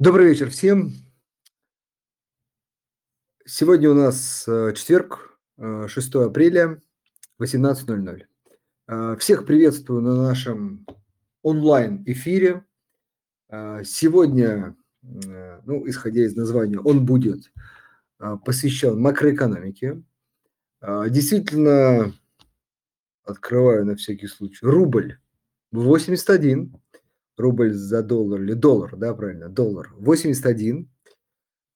Добрый вечер всем. Сегодня у нас э, четверг, 6 э, апреля, 18.00. Э, всех приветствую на нашем онлайн-эфире. Сегодня, ну, исходя из названия, он будет посвящен макроэкономике. Действительно, открываю на всякий случай, рубль 81, рубль за доллар, или доллар, да, правильно, доллар, 81.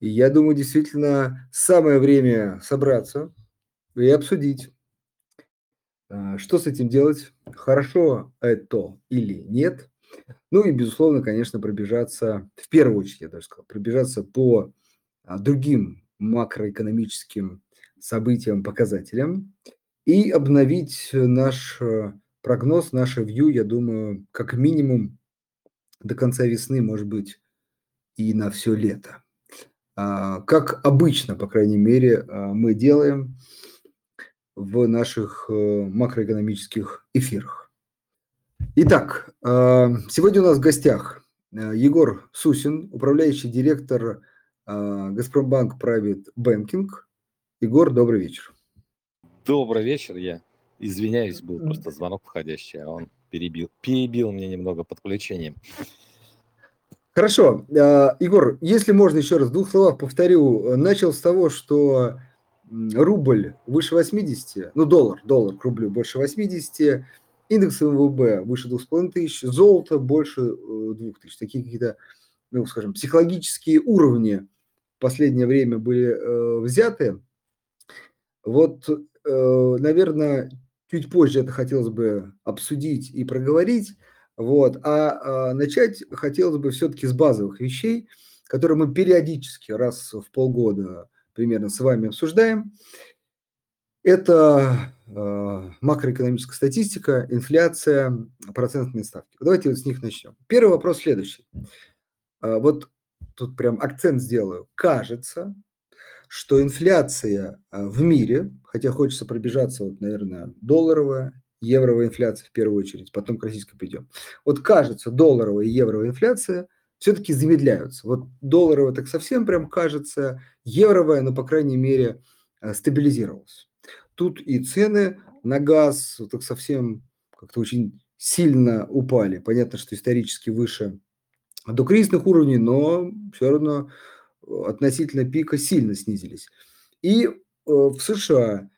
И я думаю, действительно, самое время собраться и обсудить, а, что с этим делать, хорошо это или нет. Ну и, безусловно, конечно, пробежаться, в первую очередь, я даже сказал, пробежаться по а, другим макроэкономическим событиям, показателям и обновить наш э, прогноз, наше вью, я думаю, как минимум до конца весны, может быть, и на все лето. А, как обычно, по крайней мере, а, мы делаем в наших э, макроэкономических эфирах. Итак, а, сегодня у нас в гостях э, Егор Сусин, управляющий директор Газпромбанк Private Banking. Егор, добрый вечер. Добрый вечер, я извиняюсь, был просто звонок входящий, а он перебил, перебил мне немного подключением. Хорошо. А, Егор, если можно еще раз в двух словах повторю. Начал с того, что рубль выше 80, ну доллар, доллар к рублю больше 80, индекс МВБ выше 2500, золото больше 2000. Э, Такие какие-то, ну скажем, психологические уровни в последнее время были э, взяты. Вот, э, наверное, чуть позже это хотелось бы обсудить и проговорить. Вот. А, а начать хотелось бы все-таки с базовых вещей, которые мы периодически раз в полгода примерно с вами обсуждаем. Это э, макроэкономическая статистика, инфляция, процентные ставки. Давайте вот с них начнем. Первый вопрос следующий. Э, вот тут прям акцент сделаю. Кажется, что инфляция в мире, хотя хочется пробежаться, вот, наверное, долларовая, евровая инфляция в первую очередь, потом к российской придем. Вот кажется, долларовая и евровая инфляция все-таки замедляются. Вот долларовая так совсем прям кажется, евровая, но, по крайней мере, э, стабилизировалась. Тут и цены на газ так совсем как-то очень сильно упали. Понятно, что исторически выше до кризисных уровней, но все равно относительно пика сильно снизились. И э, в США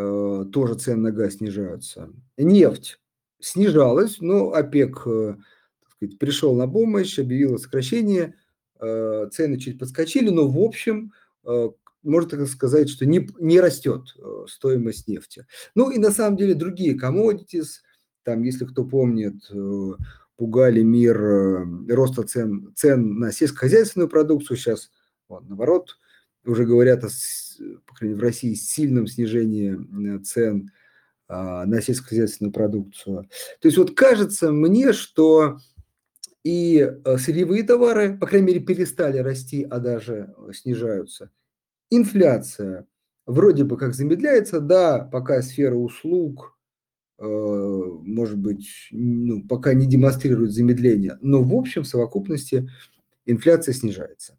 Э, тоже цены на газ снижаются. Нефть снижалась, но ОПЕК э, сказать, пришел на помощь, объявил сокращение, цены чуть подскочили, но в общем можно так сказать, что не, не растет стоимость нефти. Ну и на самом деле другие commodities, там, если кто помнит, пугали мир роста цен, цен на сельскохозяйственную продукцию, сейчас вот, наоборот, уже говорят о, по крайней мере, в России сильном снижении цен а, на сельскохозяйственную продукцию. То есть вот кажется мне, что и э, сырьевые товары, по крайней мере, перестали расти, а даже снижаются. Инфляция вроде бы как замедляется, да, пока сфера услуг, э, может быть, ну, пока не демонстрирует замедление, но в общем в совокупности инфляция снижается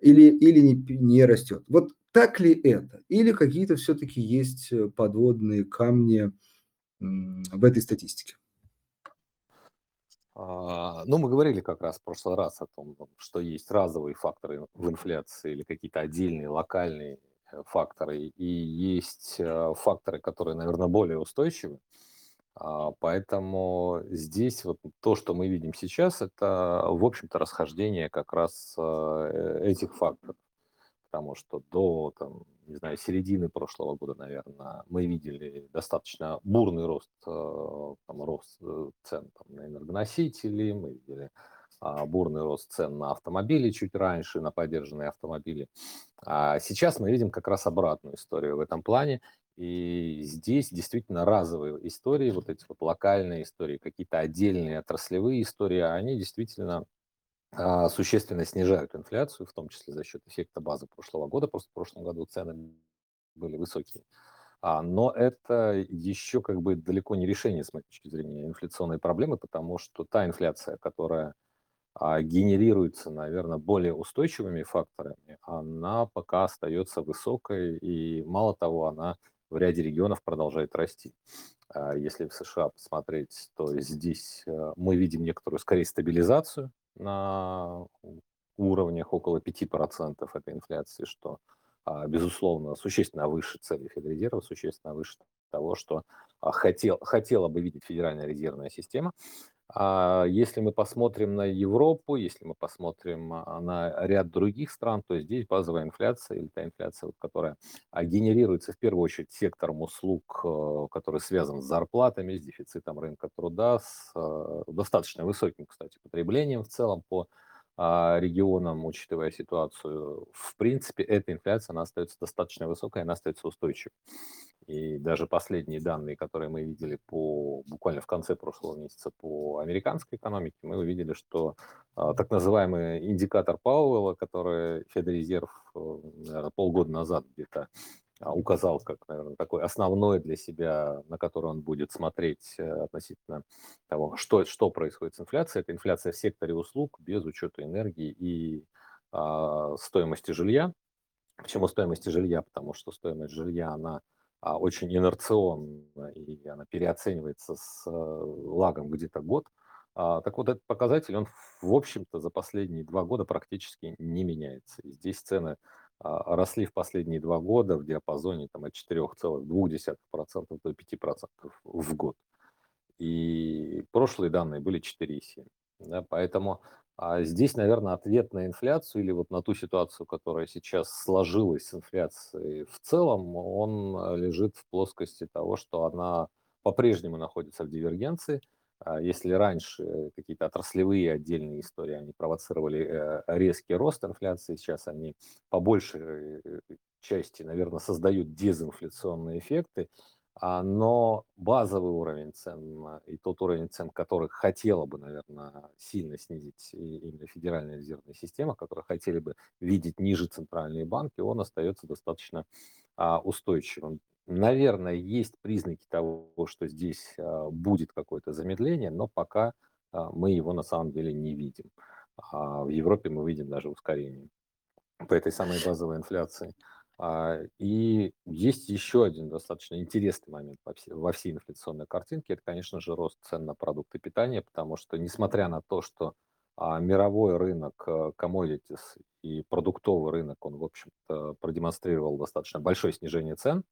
или, или не, не растет. Вот так ли это? Или какие-то все-таки есть э, подводные камни в этой статистике? А, ну, мы говорили как раз в прошлый раз о том, что есть разовые факторы в инфляции или какие-то отдельные локальные э, факторы, и есть э, факторы, которые, наверное, более устойчивы. А, поэтому здесь вот то, что мы видим сейчас, это, в общем-то, расхождение как раз э, этих факторов. Потому что до, там, не знаю, середины прошлого года, наверное, мы видели достаточно бурный рост, э, там, рост э, цен там, на энергоносители, мы видели а, бурный рост цен на автомобили чуть раньше, на поддержанные автомобили. А сейчас мы видим как раз обратную историю в этом плане. И здесь действительно разовые истории, вот эти вот локальные истории, какие-то отдельные отраслевые истории, они действительно а, существенно снижают инфляцию, в том числе за счет эффекта базы прошлого года. Просто в прошлом году цены были высокие. А, но это еще как бы далеко не решение, с моей точки зрения, инфляционной проблемы, потому что та инфляция, которая а, генерируется, наверное, более устойчивыми факторами, она пока остается высокой, и мало того, она в ряде регионов продолжает расти. А, если в США посмотреть, то здесь э, мы видим некоторую, скорее, стабилизацию на уровнях около 5% этой инфляции, что, а, безусловно, существенно выше цели Федрезерва, существенно выше того, что хотел, хотела бы видеть Федеральная резервная система. А если мы посмотрим на Европу, если мы посмотрим а, на ряд других стран, то здесь базовая инфляция или та инфляция, которая а, генерируется в первую очередь сектором услуг, э, который связан с зарплатами, с дефицитом рынка труда, с э, достаточно высоким, кстати, потреблением в целом по регионам, учитывая ситуацию, в принципе, эта инфляция, она остается достаточно высокой, она остается устойчивой. И даже последние данные, которые мы видели по буквально в конце прошлого месяца по американской экономике, мы увидели, что а, так называемый индикатор Пауэлла, который Федрезерв э, полгода назад где-то а, указал как, наверное, такой основной для себя, на который он будет смотреть э, относительно того, что, что происходит с инфляцией. Это инфляция в секторе услуг без учета энергии и а, стоимости жилья. Почему стоимости жилья? Потому что стоимость жилья, она очень инерционно, и она переоценивается с э, лагом где-то год. А, так вот, этот показатель, он, в общем-то, за последние два года практически не меняется. И здесь цены а, росли в последние два года в диапазоне там, от 4,2% до 5% в год. И прошлые данные были 4,7%. Да, поэтому а здесь, наверное, ответ на инфляцию или вот на ту ситуацию, которая сейчас сложилась с инфляцией в целом, он э, лежит в плоскости того, что она по-прежнему находится в дивергенции. А если раньше какие-то отраслевые отдельные истории, они провоцировали э, резкий рост инфляции, сейчас они по большей э, части, наверное, создают дезинфляционные эффекты, а, но базовый уровень цен а, и тот уровень цен, который хотела бы, наверное, сильно снизить именно Федеральная резервная система, который хотели бы видеть ниже центральные банки, он остается достаточно а, устойчивым. Наверное, есть признаки того, что здесь будет какое-то замедление, но пока мы его на самом деле не видим. В Европе мы видим даже ускорение по этой самой базовой инфляции. А, и есть еще один достаточно интересный момент во всей инфляционной картинке. Это, конечно же, рост цен на продукты питания, потому что, несмотря на то, что а, мировой рынок э, commodities и продуктовый рынок, он, в общем-то, продемонстрировал достаточно большое снижение цен,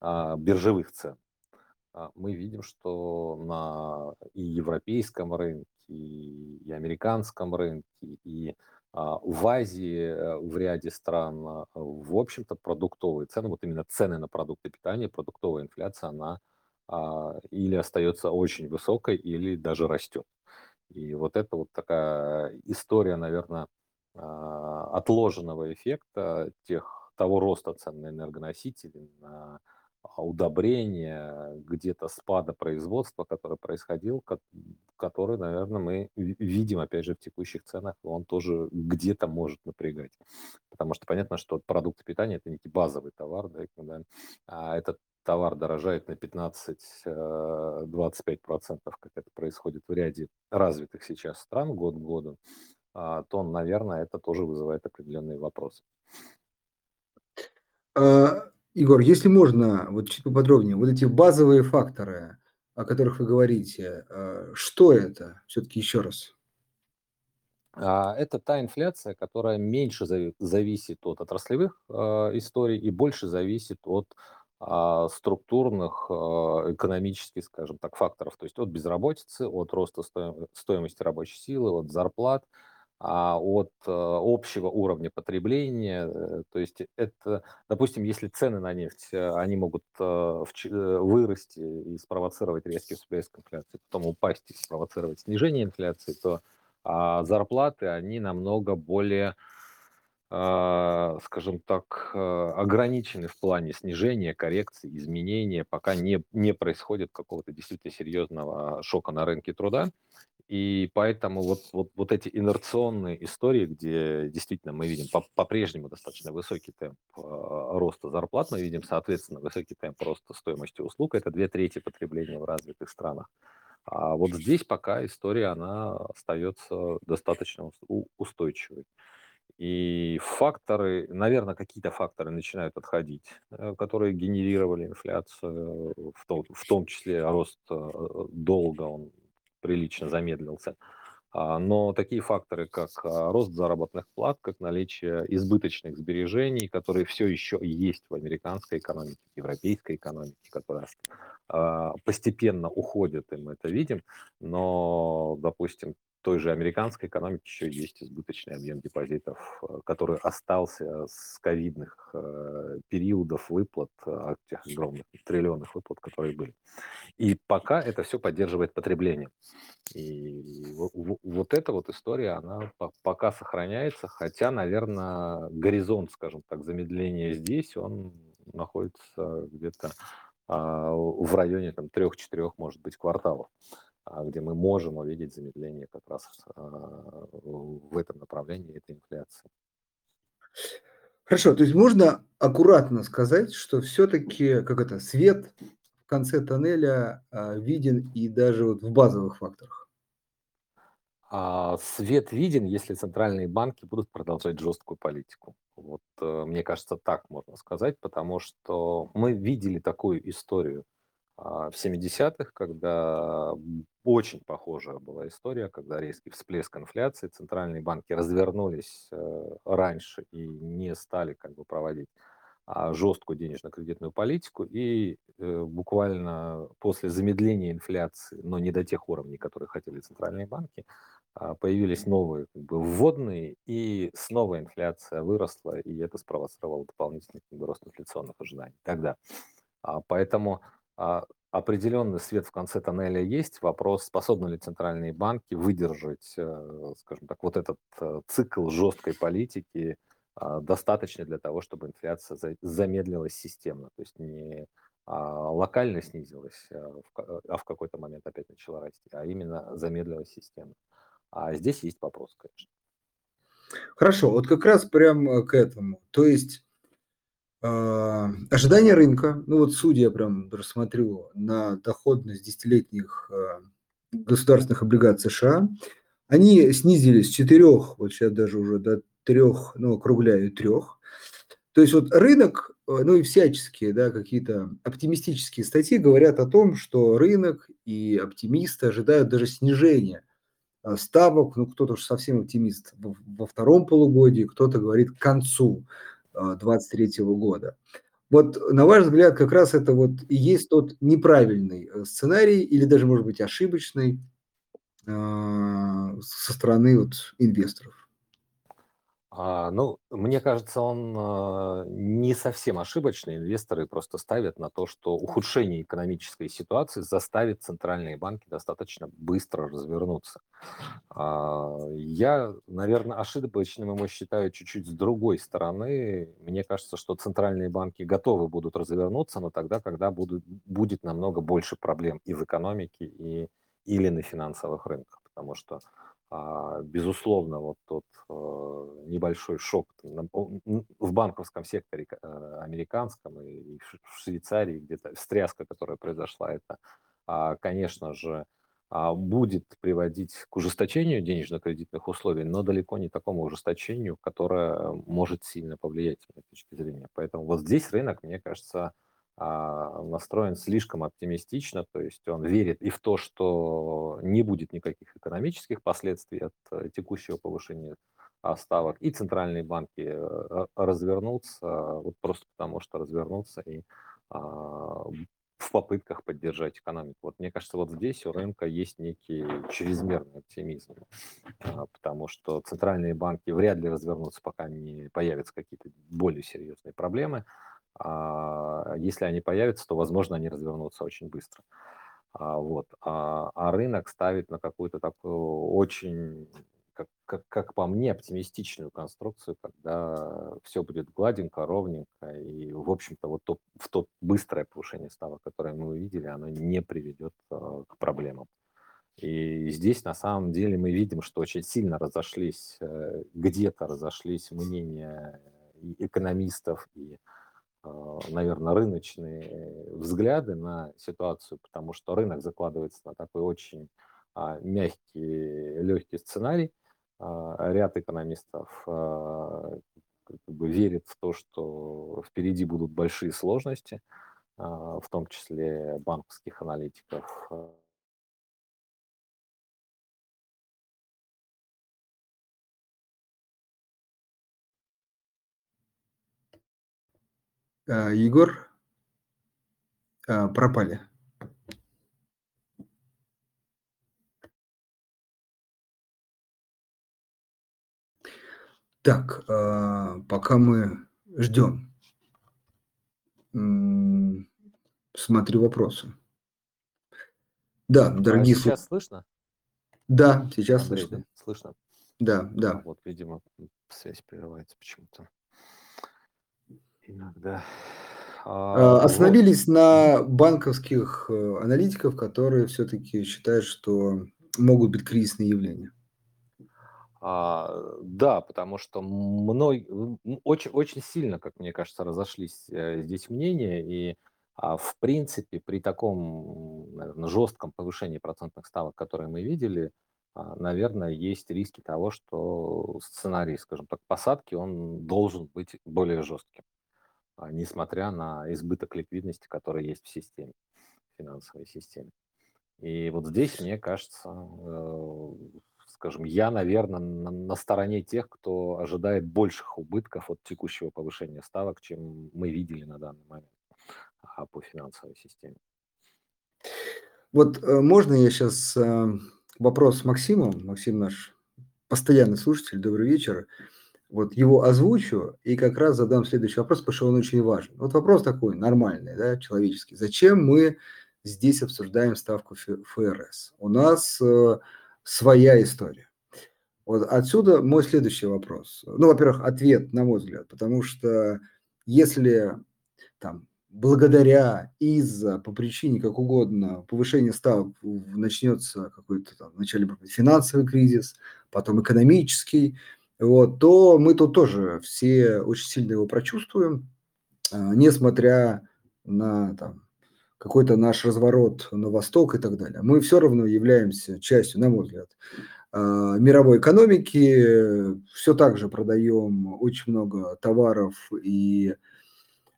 а, биржевых цен, мы видим, что на и европейском рынке, и американском рынке, и в Азии, э, в ряде стран, а, в общем-то, продуктовые цены, вот именно цены на продукты питания, продуктовая инфляция, она а, или остается очень высокой, или даже растет. И вот это вот такая история, наверное, отложенного эффекта тех, того роста цен на энергоносители, на удобрения, где-то спада производства, который происходил, который, наверное, мы видим, опять же, в текущих ценах, он тоже где-то может напрягать. Потому что понятно, что продукты питания – это некий базовый товар, да, когда а этот товар дорожает на 15-25%, э, как это происходит в ряде развитых сейчас стран год к году, а, то, наверное, это тоже вызывает определенные вопросы. А, Егор, если можно, вот чуть поподробнее, вот эти базовые факторы, о которых вы говорите, э, что это? Все-таки еще раз. А, это та инфляция, которая меньше зависит от отраслевых э, историй и больше зависит от а, структурных экономических, скажем так, факторов, то есть от безработицы, от роста стоимости рабочей силы, от зарплат, а от э, общего уровня потребления. Э, то есть это, допустим, если цены на нефть, э, они могут вырасти и спровоцировать резкий всплеск инфляции, потом упасть и спровоцировать снижение инфляции, то а зарплаты, они намного более а, скажем так, ограничены в плане снижения, коррекции, изменения, пока не, не происходит какого-то действительно серьезного шока на рынке труда. И поэтому вот, вот, вот эти инерционные истории, где действительно мы видим по-прежнему достаточно высокий темп э, роста зарплат, мы видим, соответственно, высокий темп роста стоимости услуг, это две трети потребления в развитых странах. А вот здесь пока история, она остается достаточно устойчивой. И факторы, наверное, какие-то факторы начинают отходить, э, которые генерировали инфляцию, в том, в том числе рост э, долга, он прилично замедлился. А, но такие факторы, как а, рост заработных плат, как наличие избыточных сбережений, которые все еще есть в американской экономике, в европейской экономике, которая постепенно уходит, и мы это видим, но, допустим, той же американской экономике еще есть избыточный объем депозитов, э, который остался с ковидных э, периодов выплат, э, тех огромных триллионных выплат, которые были. И пока это все поддерживает потребление. И вот эта вот история, она пока сохраняется, хотя, наверное, горизонт, скажем так, замедления здесь, он находится где-то а, в районе там трех-четырех, может быть, кварталов. А, где мы можем увидеть замедление как раз а, в этом направлении этой инфляции. Хорошо, то есть можно аккуратно сказать, что все-таки как это свет в конце тоннеля а, виден и даже вот в базовых факторах. А свет виден, если центральные банки будут продолжать жесткую политику. Вот э, мне кажется, так можно сказать, потому что мы видели такую историю в 70-х, когда очень похожая была история, когда резкий всплеск инфляции, центральные банки развернулись э, раньше и не стали как бы проводить а, жесткую денежно-кредитную политику, и э, буквально после замедления инфляции, но не до тех уровней, которые хотели центральные банки, а, появились новые как бы, вводные, и снова инфляция выросла, и это спровоцировало дополнительный как бы, рост инфляционных ожиданий тогда. Поэтому а, определенный свет в конце тоннеля есть. Вопрос, способны ли центральные банки выдержать, э, скажем так, вот этот э, цикл жесткой политики а, достаточно для того, чтобы инфляция замедлилась системно, то есть не а, локально снизилась, а в какой-то момент опять начала расти, а именно замедлилась система. А здесь есть вопрос, конечно. Хорошо, вот как раз прям э, к этому. То есть а, ожидания рынка, ну вот судя прям рассмотрю на доходность десятилетних а, государственных облигаций США, они снизились с 4, вот сейчас даже уже до 3, ну округляю 3. То есть вот рынок, а, ну и всяческие, да, какие-то оптимистические статьи говорят о том, что рынок и оптимисты ожидают даже снижения ставок, ну кто-то уж совсем оптимист во втором полугодии, кто-то говорит к концу 2023 года. Вот на ваш взгляд, как раз это вот и есть тот неправильный э, сценарий или даже, может быть, ошибочный а, со стороны вот инвесторов? А, ну, мне кажется, он а, не совсем ошибочный. Инвесторы просто ставят на то, что ухудшение экономической ситуации заставит центральные банки достаточно быстро развернуться. А, я, наверное, ошибочным его считаю чуть-чуть с другой стороны. Мне кажется, что центральные банки готовы будут развернуться, но тогда, когда будут, будет намного больше проблем и в экономике, и, или на финансовых рынках. Потому что безусловно, вот тот э, небольшой шок в банковском секторе э, американском и в Швейцарии где-то встряска, которая произошла, это, а, конечно же, а, будет приводить к ужесточению денежно-кредитных условий, но далеко не такому ужесточению, которое может сильно повлиять с моей точки зрения. Поэтому вот здесь рынок, мне кажется, а, настроен слишком оптимистично, то есть он верит и в то, что не будет никаких экономических последствий от э, текущего повышения а, ставок, и центральные банки э, развернутся, вот просто потому что развернутся и а, в попытках поддержать экономику. Вот мне кажется, вот здесь у рынка есть некий чрезмерный оптимизм, потому что центральные банки вряд ли развернутся, пока не появятся какие-то более серьезные проблемы. А, если они появятся, то, возможно, они развернутся очень быстро. А, вот. А, а рынок ставит на какую-то такую очень, как, как, как по мне, оптимистичную конструкцию, когда все будет гладенько, ровненько, и, в общем-то, вот то, в то быстрое повышение ставок, которое мы увидели, оно не приведет к проблемам. И здесь на самом деле мы видим, что очень сильно разошлись, э, где-то разошлись мнения экономистов, и а, наверное, рыночные взгляды на ситуацию, потому что рынок закладывается на такой очень а, мягкий, легкий сценарий. А, ряд экономистов как бы верит в то, что впереди будут большие сложности, в том числе банковских аналитиков. Егор, а, пропали. Так, а, пока мы ждем, смотрю вопросы. Да, дорогие сейчас слух... слышно? Да, сейчас Андрей, слышно. Слышно. Да, да. Вот, видимо, связь прерывается почему-то. Иногда. А, а Остановились вот. на банковских э, аналитиков, которые все-таки считают, что могут быть кризисные явления. А, да, потому что мной очень, очень сильно, как мне кажется, разошлись э, здесь мнения, и а, в принципе при таком, наверное, жестком повышении процентных ставок, которые мы видели, а, наверное, есть риски того, что сценарий, скажем так, посадки, он должен быть более жестким. А, несмотря на избыток ликвидности, который есть в системе, финансовой системе. И вот здесь, мне кажется, э, скажем, я, наверное, на, стороне тех, кто ожидает больших убытков от текущего повышения ставок, чем мы видели на данный момент а, по финансовой системе. Вот э, можно я сейчас э, вопрос Максиму, Максим наш постоянный слушатель, добрый вечер вот его озвучу и как раз задам следующий вопрос, потому что он очень важен. Вот вопрос такой, нормальный, да, человеческий. Зачем мы здесь обсуждаем ставку ФРС? У нас э, своя история. Вот отсюда мой следующий вопрос. Ну, во-первых, ответ, на мой взгляд, потому что если там благодаря, из-за, по причине, как угодно, повышение ставок начнется какой-то там вначале финансовый кризис, потом экономический, вот, то мы тут тоже все очень сильно его прочувствуем, а, несмотря на там, какой-то наш разворот на восток и так далее. Мы все равно являемся частью, на мой взгляд, а, мировой экономики, все так же продаем очень много товаров и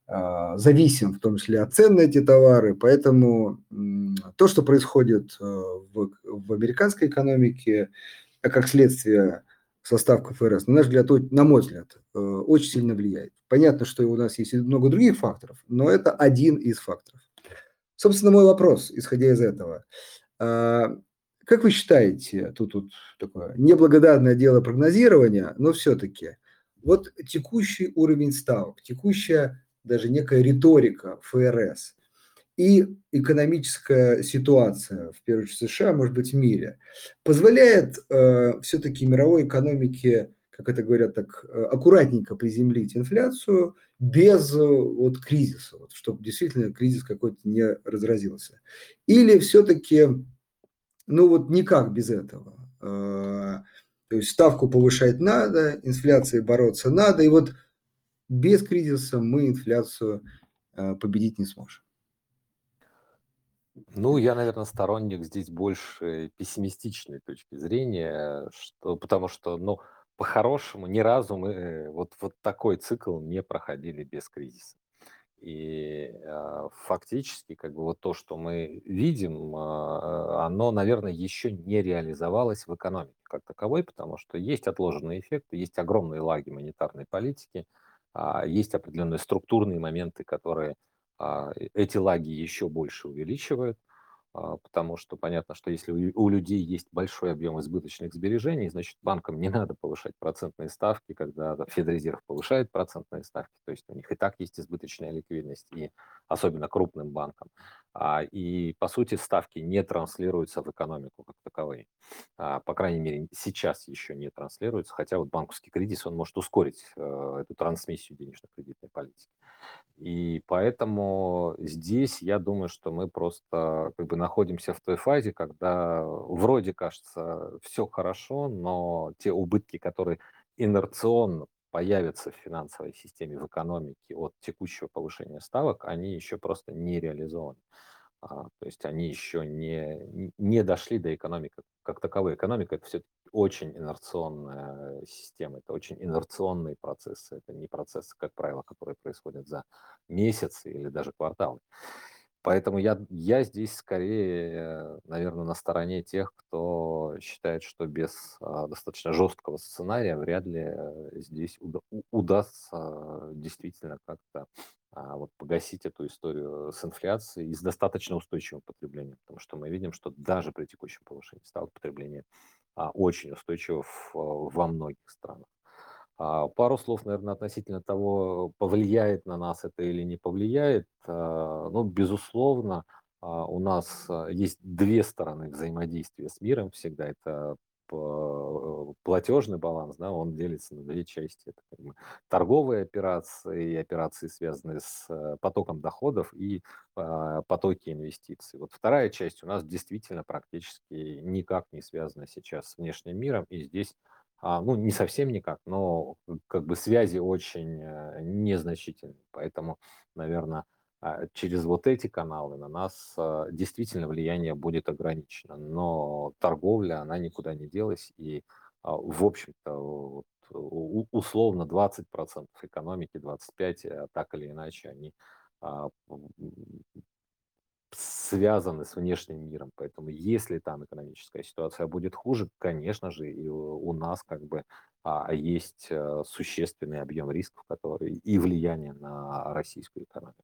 а, зависим в том числе от цен на эти товары, поэтому то, что происходит в, в американской экономике, как следствие состав КФРС, на наш взгляд, на мой взгляд, э, очень сильно влияет. Понятно, что у нас есть много других факторов, но это один из факторов. Собственно, мой вопрос, исходя из этого. А, как вы считаете, тут, тут такое неблагодарное дело прогнозирования, но все-таки вот текущий уровень ставок, текущая даже некая риторика ФРС – и экономическая ситуация, в первую очередь США, может быть, в мире, позволяет э, все-таки мировой экономике, как это говорят, так э, аккуратненько приземлить инфляцию без э, вот, кризиса, вот, чтобы действительно кризис какой-то не разразился. Или все-таки, ну вот никак без этого. Э, то есть ставку повышать надо, инфляцией бороться надо, и вот без кризиса мы инфляцию э, победить не сможем. Ну, я, наверное, сторонник здесь больше пессимистичной точки зрения, что, потому что, ну, по-хорошему, ни разу мы э, вот, вот такой цикл не проходили без кризиса. И э, фактически, как бы вот то, что мы видим, э, оно, наверное, еще не реализовалось в экономике как таковой, потому что есть отложенные эффекты, есть огромные лаги монетарной политики, э, есть определенные структурные моменты, которые эти лаги еще больше увеличивают, а, потому что понятно, что если у людей есть большой объем избыточных сбережений, значит банкам не надо повышать процентные ставки, когда Федрезерв повышает процентные ставки, то есть у них и так есть избыточная ликвидность, и особенно крупным банкам. А, и по сути ставки не транслируются в экономику как таковые. По крайней мере, сейчас еще не транслируются, хотя вот банковский кризис, он может ускорить э, эту трансмиссию денежно-кредитной политики. И поэтому здесь я думаю, что мы просто как бы находимся в той фазе, когда вроде кажется все хорошо, но те убытки, которые инерционно появятся в финансовой системе, в экономике от текущего повышения ставок, они еще просто не реализованы. А, то есть они еще не, не дошли до экономики как таковой. Экономика это все очень инерционная система, это очень инерционные процессы, это не процессы, как правило, которые происходят за месяцы или даже кварталы. Поэтому я, я здесь скорее, наверное, на стороне тех, кто считает, что без а, достаточно жесткого сценария вряд ли э, здесь уда- удастся действительно как-то а, вот погасить эту историю с инфляцией и с достаточно устойчивым потреблением. Потому что мы видим, что даже при текущем повышении ставок потребления а, очень устойчиво в, во многих странах. А, пару слов, наверное, относительно того, повлияет на нас это или не повлияет. А, ну, безусловно, а, у нас есть две стороны взаимодействия с миром всегда. Это платежный баланс, да, он делится на две части. Это как бы торговые операции и операции, связанные с э, потоком доходов и потоки инвестиций. Вот вторая часть у нас действительно практически никак не связана сейчас с внешним миром, и здесь а, ну, не совсем никак, но как бы связи очень э, незначительные. Поэтому, наверное, а, через вот эти каналы на нас а, действительно влияние будет ограничено. Но торговля, она никуда не делась. И, а, в общем-то, вот, условно 20% экономики, 25% э, так или иначе, они связаны с внешним миром. Поэтому если там экономическая ситуация будет хуже, конечно же, и у нас как бы а, есть а, существенный объем рисков который, и влияние на российскую экономику.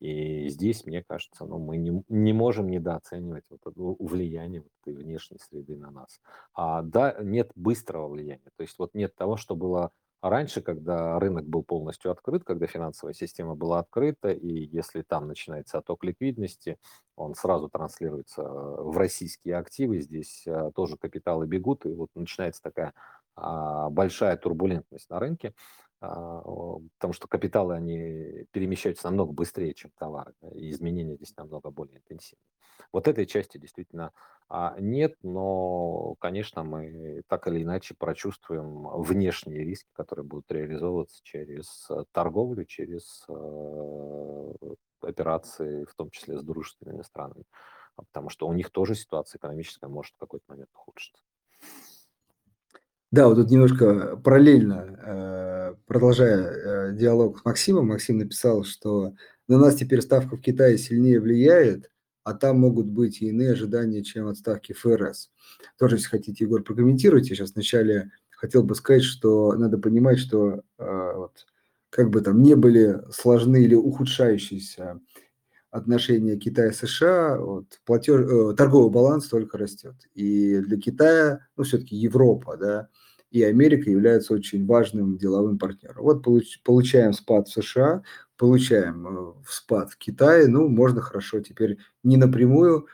И здесь, мне кажется, ну, мы не, не можем недооценивать вот это влияние вот этой внешней среды на нас. А, да, нет быстрого влияния. То есть вот нет того, что было а раньше, когда рынок был полностью открыт, когда финансовая система была открыта, и если там начинается отток ликвидности, он сразу транслируется э, в российские активы, здесь э, тоже капиталы бегут, и вот начинается такая а, большая турбулентность на рынке, потому что капиталы, они перемещаются намного быстрее, чем товары, и изменения здесь намного более интенсивны. Вот этой части действительно а, нет, но, конечно, мы так или иначе прочувствуем внешние риски, которые будут реализовываться через э, торговлю, через э, операции, в том числе с дружественными странами, потому что у них тоже ситуация экономическая может в какой-то момент ухудшиться. Да, вот тут немножко параллельно, э, продолжая диалог с Максимом, Максим написал, что на нас теперь ставка в Китае сильнее влияет, а там могут быть и иные ожидания, чем от ставки ФРС. Тоже, если хотите, Егор, прокомментируйте. Сейчас вначале хотел бы сказать, что надо понимать, что э, вот, как бы там не были сложны или ухудшающиеся отношения Китая-США, вот, платеж, э, торговый баланс только растет. И для Китая, ну, все-таки Европа, да, и Америка являются очень важным деловым партнером. Вот получ, получаем спад в США, получаем э, спад в Китае, ну, можно хорошо теперь не напрямую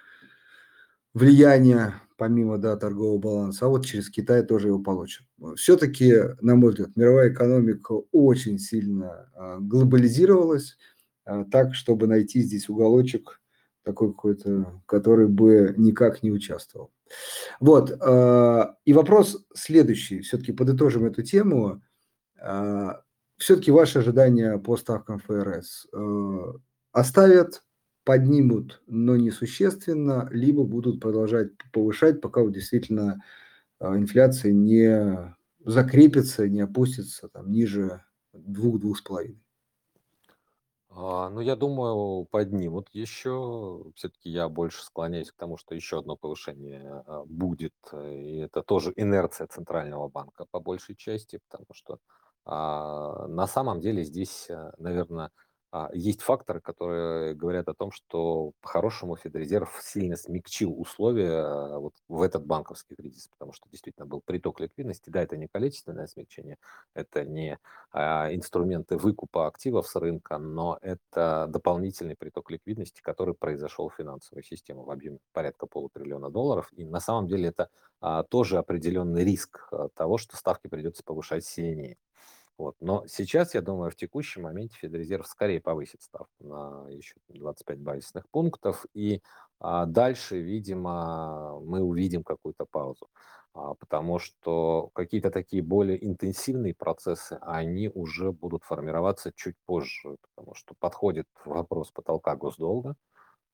влияние, помимо да, торгового баланса, а вот через Китай тоже его получим. Все-таки, на мой взгляд, мировая экономика очень сильно а, глобализировалась, а, так, чтобы найти здесь уголочек такой какой-то, который бы никак не участвовал. Вот, а, и вопрос следующий, все-таки подытожим эту тему все-таки ваши ожидания по ставкам ФРС э, оставят, поднимут, но не существенно, либо будут продолжать повышать, пока вот действительно инфляция не закрепится, не опустится там, ниже двух-двух с половиной. А, ну, я думаю, поднимут еще. Все-таки я больше склоняюсь к тому, что еще одно повышение а, будет. И это тоже инерция Центрального банка по большей части, потому что а, на самом деле здесь, э, наверное, есть факторы, которые говорят о том, что по-хорошему Федрезерв сильно смягчил условия э, вот в этот банковский кризис, потому что действительно был приток ликвидности. Да, это не количественное смягчение, это не а, инструменты выкупа активов с рынка, но это дополнительный приток ликвидности, который произошел в финансовую систему в объеме порядка полутриллиона долларов. И на самом деле это а, тоже определенный риск а, того, что ставки придется повышать сильнее. Вот. Но сейчас, я думаю, в текущем моменте Федрезерв скорее повысит ставку на еще 25 базисных пунктов. И а, дальше, видимо, мы увидим какую-то паузу. а, потому что какие-то такие более интенсивные процессы, они уже будут формироваться чуть позже, потому что подходит вопрос потолка госдолга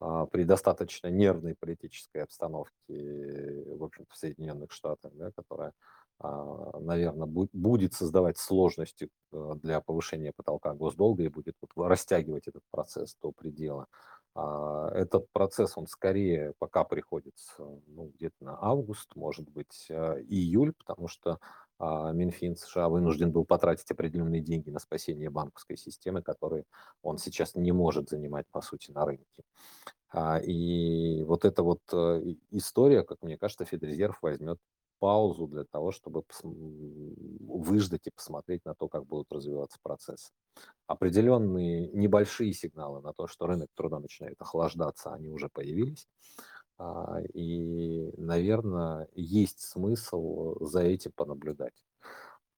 а, при достаточно нервной политической обстановке, в общем-то, в Соединенных Штатах, да, которая, наверное, будет создавать сложности э, для повышения потолка госдолга и будет вот растягивать этот процесс до предела. А, этот процесс, он скорее пока приходится ну, где-то на август, может быть, а, июль, потому что а, Минфин США вынужден был потратить определенные деньги на спасение банковской системы, которые он сейчас не может занимать, по сути, на рынке. И вот эта вот э, история, как мне кажется, Федрезерв возьмет паузу для того, чтобы выждать и посмотреть на то, как будут развиваться процессы. Определенные небольшие сигналы на то, что рынок труда начинает охлаждаться, они уже появились. А, и, наверное, есть смысл за этим понаблюдать.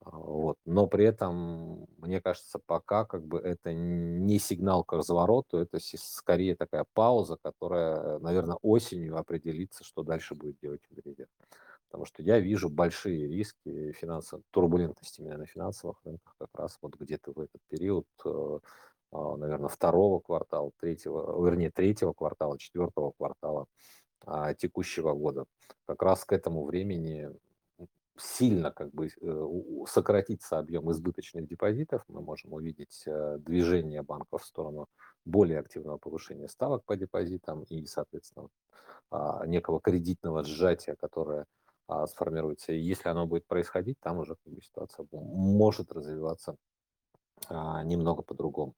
А, вот. Но при этом, мне кажется, пока как бы это не сигнал к развороту, это скорее такая пауза, которая, наверное, осенью определится, что дальше будет делать Федрезерв. Потому что я вижу большие риски финансовой турбулентности именно на финансовых рынках как раз вот где-то в этот период, э, а, наверное, второго квартала, третьего, вернее, третьего квартала, четвертого квартала а, текущего года. Как раз к этому времени сильно как бы э, сократится объем избыточных депозитов, мы можем увидеть э, движение банков в сторону более активного повышения ставок по депозитам и, соответственно, а, некого кредитного сжатия, которое а, сформируется. И если оно будет происходить, там уже как бы, ситуация может развиваться а, немного по-другому.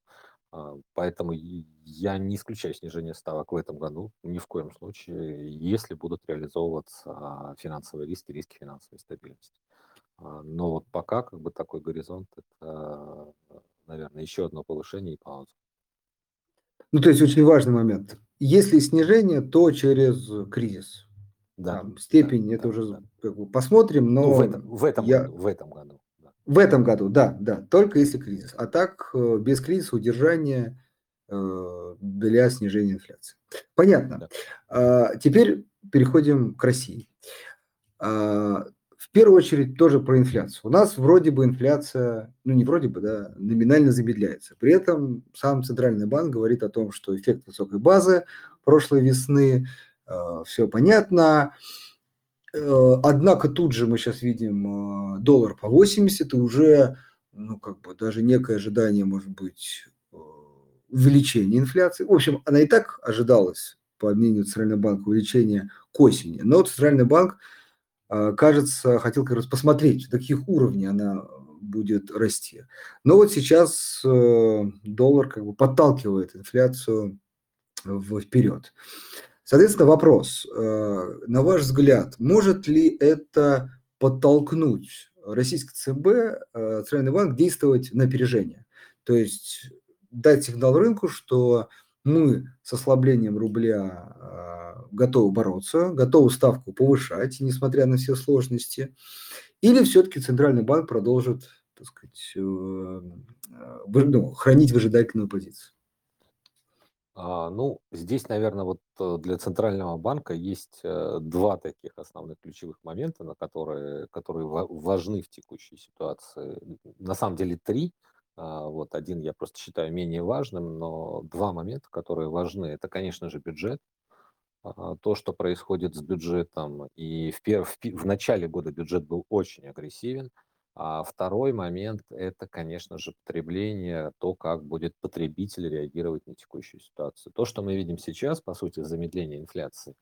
А, поэтому я не исключаю снижение ставок в этом году, ни в коем случае, если будут реализовываться финансовые риски, риски финансовой стабильности. Но вот пока как бы такой горизонт, это, наверное, еще одно повышение и пауза. Ну, то есть очень важный момент. Если снижение, то через кризис. Да, Там, степень, да, это да, уже да. Как бы посмотрим, но... Ну, в этом, в этом я... году. В этом году. Да. В этом году, да, да, только если кризис. А так, э, без кризиса удержание э, для снижения инфляции. Понятно. Да. А, теперь переходим к России. А, в первую очередь тоже про инфляцию. У нас вроде бы инфляция, ну не вроде бы, да, номинально замедляется. При этом сам Центральный банк говорит о том, что эффект высокой базы прошлой весны все понятно. Э, однако тут же мы сейчас видим э, доллар по 80, и уже, ну, как бы даже некое ожидание, может быть, увеличения инфляции. В общем, она и так ожидалась, по мнению Центрального банка, увеличения к осени. Но Центральный банк, кажется, хотел как раз посмотреть, до каких уровней она будет расти. Но вот сейчас доллар как бы подталкивает инфляцию вперед. Соответственно, вопрос. Э, на ваш взгляд, может ли это подтолкнуть российский ЦБ, э, Центральный банк, действовать на опережение? То есть дать сигнал рынку, что мы с ослаблением рубля э, готовы бороться, готовы ставку повышать, несмотря на все сложности, или все-таки Центральный банк продолжит так сказать, ну, хранить выжидательную позицию? А, ну, здесь, наверное, вот э, для центрального банка есть э, два таких основных ключевых момента, на которые, которые важны в текущей ситуации. На самом деле три. А, вот один я просто считаю менее важным, но два момента, которые важны, это, конечно же, бюджет. А, то, что происходит с бюджетом, и в, в, в начале года бюджет был очень агрессивен, а второй момент – это, конечно же, потребление, то, как будет потребитель реагировать на текущую ситуацию. То, что мы видим сейчас, по сути, замедление инфляции,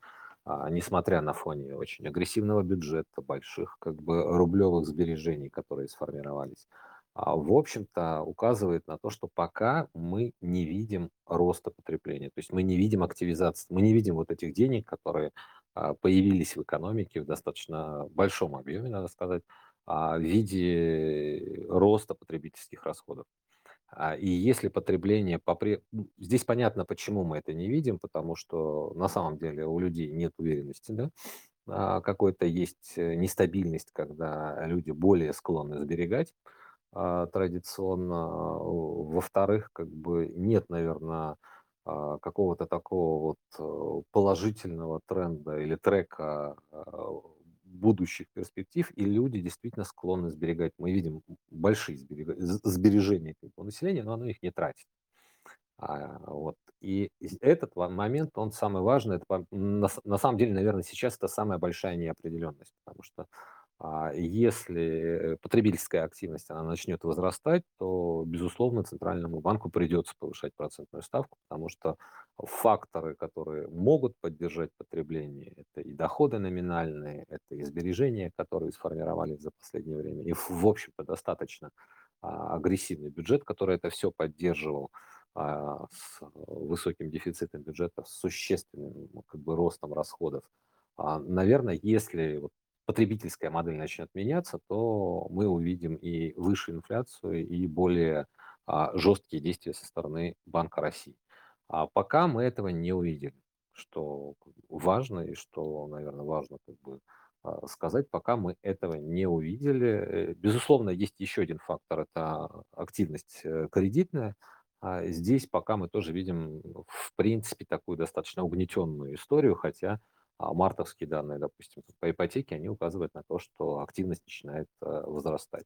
а, несмотря на фоне очень агрессивного бюджета, больших как бы рублевых сбережений, которые сформировались, а, в общем-то, указывает на то, что пока мы не видим роста потребления, то есть мы не видим активизации, мы не видим вот этих денег, которые а, появились в экономике в достаточно большом объеме, надо сказать, в виде роста потребительских расходов. А, и если потребление попре... Ну, здесь понятно, почему мы это не видим, потому что на самом деле у людей нет уверенности, да, а, какой-то есть э, нестабильность, когда люди более склонны сберегать традиционно. Во-вторых, как бы нет, наверное, какого-то такого вот э, положительного тренда или трека будущих перспектив, и люди действительно склонны сберегать. Мы видим большие сбережения у населения, но оно их не тратит. А, вот. И этот момент, он самый важный. Это, на, на самом деле, наверное, сейчас это самая большая неопределенность, потому что а если потребительская активность она начнет возрастать, то, безусловно, Центральному банку придется повышать процентную ставку, потому что факторы, которые могут поддержать потребление, это и доходы номинальные, это и сбережения, которые сформировались за последнее время, и, в общем-то, достаточно а, агрессивный бюджет, который это все поддерживал а, с высоким дефицитом бюджета, с существенным ну, как бы, ростом расходов. А, наверное, если вот потребительская модель начнет меняться, то мы увидим и высшую инфляцию, и более жесткие действия со стороны Банка России. А пока мы этого не увидели, что важно и что, наверное, важно как бы а, сказать, пока мы этого не увидели. Э, безусловно, есть еще один фактор, это активность э, кредитная. А здесь пока мы тоже видим, в принципе, такую достаточно угнетенную историю, хотя а мартовские данные, допустим, по ипотеке, они указывают на то, что активность начинает э, возрастать.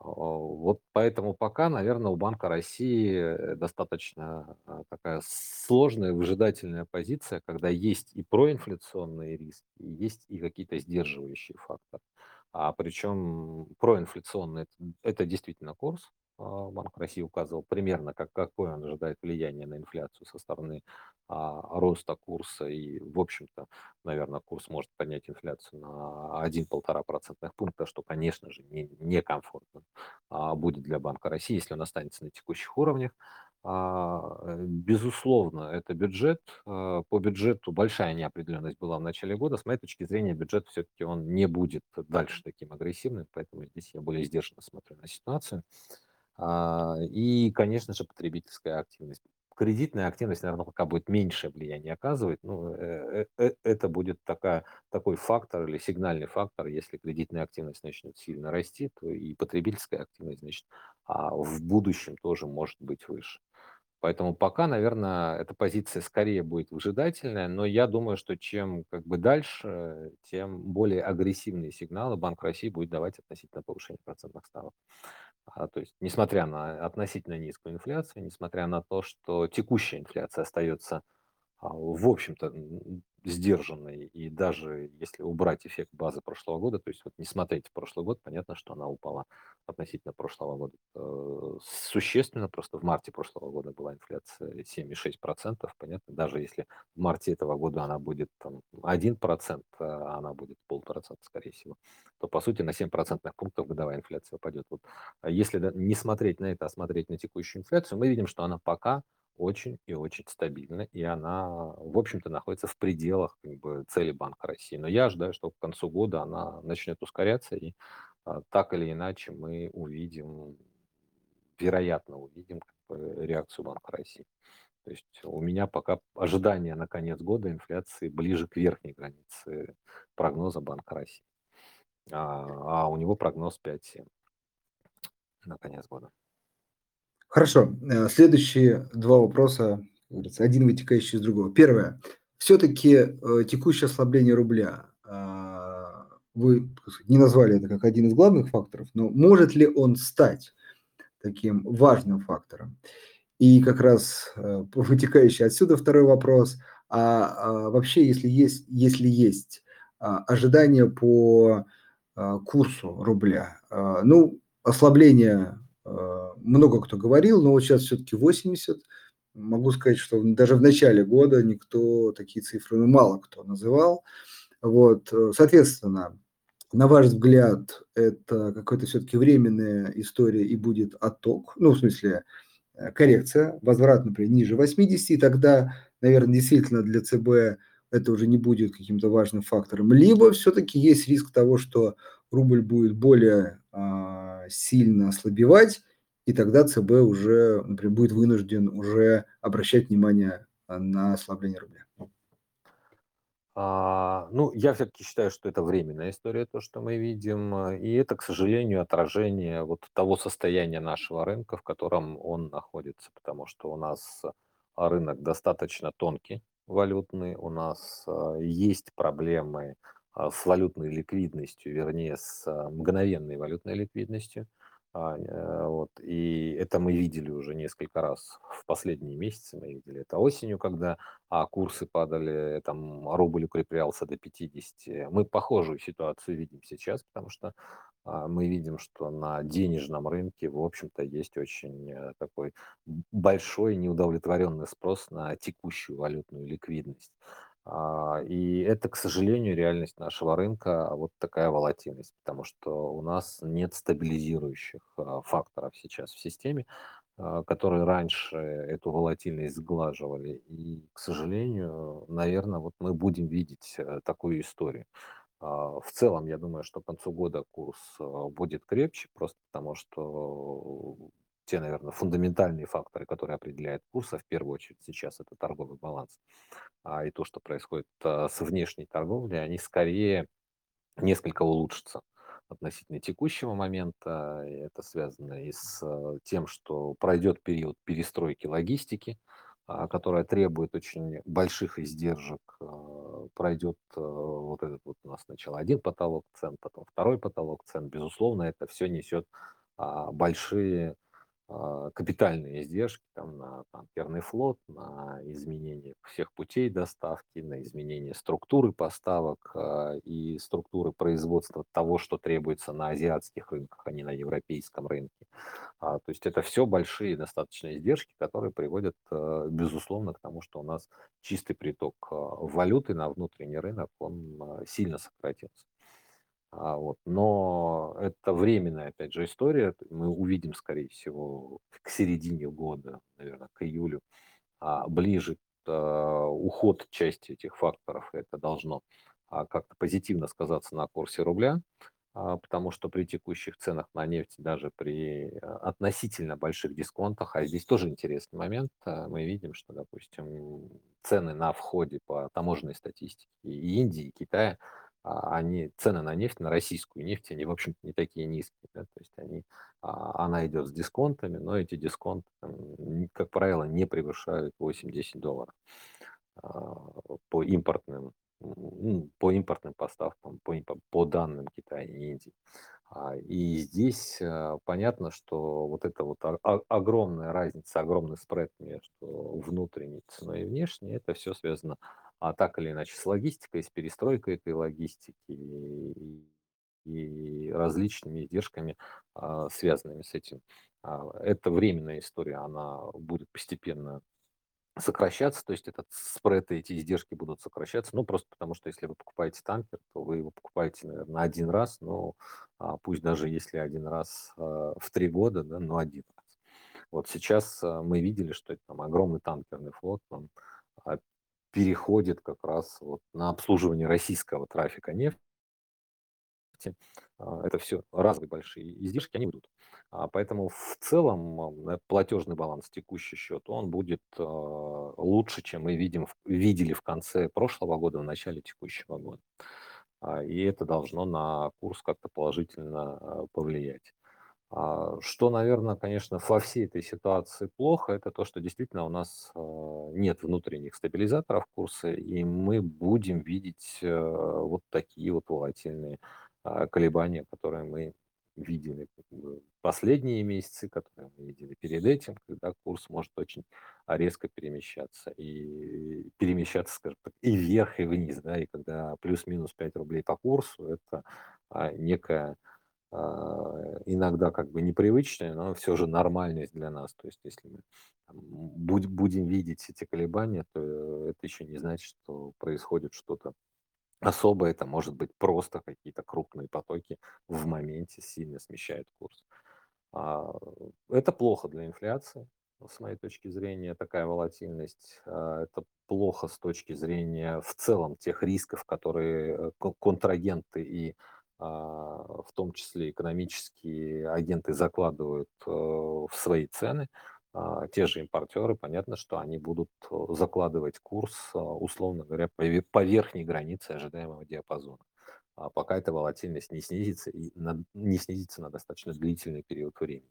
А, вот поэтому пока, наверное, у Банка России э, достаточно а, такая сложная выжидательная позиция, когда есть и проинфляционные риски, есть и какие-то сдерживающие факторы. А причем проинфляционный это, действительно курс, Банк России указывал примерно, как, какое он ожидает влияние на инфляцию со стороны а, роста курса. И, в общем-то, наверное, курс может поднять инфляцию на 1-1,5 процентных пункта, что, конечно же, не, некомфортно а, будет для Банка России, если он останется на текущих уровнях. А, э, безусловно, это бюджет. А, по бюджету большая неопределенность была в начале года. С моей точки зрения, бюджет все-таки он не будет дальше таким агрессивным, поэтому здесь я более сдержанно смотрю на ситуацию. А, и, конечно же, потребительская активность. Кредитная активность, наверное, пока будет меньшее влияние оказывать. Ну, э, э, э, это будет такая, такой фактор или сигнальный фактор. Если кредитная активность начнет сильно расти, то и потребительская активность, значит, а в будущем тоже может быть выше. Поэтому пока, наверное, эта позиция скорее будет выжидательная, но я думаю, что чем как бы дальше, тем более агрессивные сигналы Банк России будет давать относительно повышения процентных ставок. А, то есть, несмотря на относительно низкую инфляцию, несмотря на то, что текущая инфляция остается, а, в общем-то, сдержанной, и даже если убрать эффект базы прошлого года, то есть вот не смотреть в прошлый год, понятно, что она упала относительно прошлого года э, существенно, просто в марте прошлого года была инфляция 7,6%, понятно, даже если в марте этого года она будет там 1%, а она будет полпроцента, скорее всего, то по сути на 7 процентных пунктов годовая инфляция упадет. Вот, а если не смотреть на это, а смотреть на текущую инфляцию, мы видим, что она пока очень и очень стабильна, и она, в общем-то, находится в пределах как бы, цели Банка России. Но я ожидаю, что к концу года она начнет ускоряться, и а, так или иначе мы увидим, вероятно, увидим как бы, реакцию Банка России. То есть у меня пока ожидание на конец года инфляции ближе к верхней границе прогноза Банка России. А, а у него прогноз 5-7 на конец года. Хорошо. Э, следующие два вопроса, один вытекающий из другого. Первое. Все-таки э, текущее ослабление рубля, а, вы не назвали это как один из главных факторов, но может ли он стать таким важным фактором? И как раз э, вытекающий отсюда второй вопрос. А, а вообще, если есть, если есть а, ожидания по курсу рубля, ну, ослабление много кто говорил, но вот сейчас все-таки 80. Могу сказать, что даже в начале года никто такие цифры, ну, мало кто называл. Вот, э, соответственно, на ваш взгляд, это какая-то все-таки временная история и будет отток, ну, в смысле, э, коррекция, возврат, например, ниже 80, и тогда, наверное, действительно для ЦБ это уже не будет каким-то важным фактором. Либо все-таки есть риск того, что рубль будет более а, сильно ослабевать, и тогда ЦБ уже, например, будет вынужден уже обращать внимание а, на ослабление рубля. А, ну, я все-таки считаю, что это временная история, то, что мы видим, и это, к сожалению, отражение вот того состояния нашего рынка, в котором он находится, потому что у нас рынок достаточно тонкий, валютный, у нас а, есть проблемы а, с валютной ликвидностью, вернее, с а, мгновенной валютной ликвидностью. А, э, вот, и это мы видели уже несколько раз в последние месяцы. Мы видели это осенью, когда а, курсы падали, там рубль укреплялся до 50. Мы похожую ситуацию видим сейчас, потому что а, мы видим, что на денежном рынке, в общем-то, есть очень э, такой большой неудовлетворенный спрос на текущую валютную ликвидность. А, и это, к сожалению, реальность нашего рынка, а вот такая волатильность, потому что у нас нет стабилизирующих а, факторов сейчас в системе, которые раньше эту волатильность сглаживали. И, к сожалению, наверное, вот мы будем видеть э, такую историю. В целом, я думаю, что к концу года курс будет крепче, просто потому что те, наверное, фундаментальные факторы, которые определяют курс, а в первую очередь сейчас это торговый баланс, а, и то, что происходит а, с внешней торговлей, они скорее несколько улучшатся относительно текущего момента. Это связано и с а, тем, что пройдет период перестройки логистики, которая требует очень больших издержек. Пройдет вот этот вот у нас сначала один потолок цен, потом второй потолок цен. Безусловно, это все несет большие капитальные издержки там, на танкерный флот, на изменение всех путей доставки, на изменение структуры поставок а, и структуры производства того, что требуется на азиатских рынках, а не на европейском рынке. А, то есть это все большие достаточно издержки, которые приводят, безусловно, к тому, что у нас чистый приток валюты на внутренний рынок, он сильно сократился. А, вот. Но это временная, опять же, история. Мы увидим, скорее всего, к середине года, наверное, к июлю, а, ближе а, уход части этих факторов. Это должно а, как-то позитивно сказаться на курсе рубля, а, потому что при текущих ценах на нефть, даже при а, относительно больших дисконтах, а здесь тоже интересный момент, а, мы видим, что, допустим, цены на входе по таможенной статистике Индии, и Китая – они, цены на нефть, на российскую нефть, они, в общем-то, не такие низкие. Да? То есть они, а, она идет с дисконтами, но эти дисконты, как правило, не превышают 8-10 долларов а, по импортным, ну, по импортным поставкам, по, по данным Китая и Индии. И здесь понятно, что вот эта вот огромная разница, огромный спред между внутренней ценой и внешней, это все связано а так или иначе с логистикой, с перестройкой этой логистики и, и различными издержками, а, связанными с этим. А, это временная история, она будет постепенно сокращаться, то есть этот спред и эти издержки будут сокращаться, ну просто потому что если вы покупаете танкер, то вы его покупаете, наверное, один раз, но а, пусть даже если один раз в три года, да, но один раз. Вот сейчас мы видели, что это там огромный танкерный флот, а, переходит как раз вот на обслуживание российского трафика нефти. А, это все разные большие издержки, они будут. А, поэтому в целом платежный баланс, текущий счет, он будет а, лучше, чем мы видим, видели в конце прошлого года, в начале текущего года. И это должно на курс как-то положительно повлиять. А, что, наверное, конечно, во всей этой ситуации плохо, это то, что действительно у нас а, нет внутренних стабилизаторов курса, и мы будем видеть э, вот такие вот волатильные а, колебания, которые мы видели последние месяцы, которые мы видели перед этим, когда курс может очень резко перемещаться и перемещаться, скажем так, и вверх, и вниз, да, и когда плюс-минус 5 рублей по курсу, это некая иногда как бы непривычная, но все же нормальность для нас. То есть если мы будем видеть эти колебания, то это еще не значит, что происходит что-то особое. Это может быть просто какие-то крупные потоки в моменте сильно смещают курс. А, это плохо для инфляции, с моей точки зрения, такая волатильность. А, это плохо с точки зрения в целом тех рисков, которые э, контрагенты и а, в том числе экономические агенты закладывают э, в свои цены. А, те же импортеры, понятно, что они будут э, закладывать курс, а, условно говоря, по верхней границе ожидаемого диапазона. Пока эта волатильность не снизится и не снизится на достаточно длительный период времени.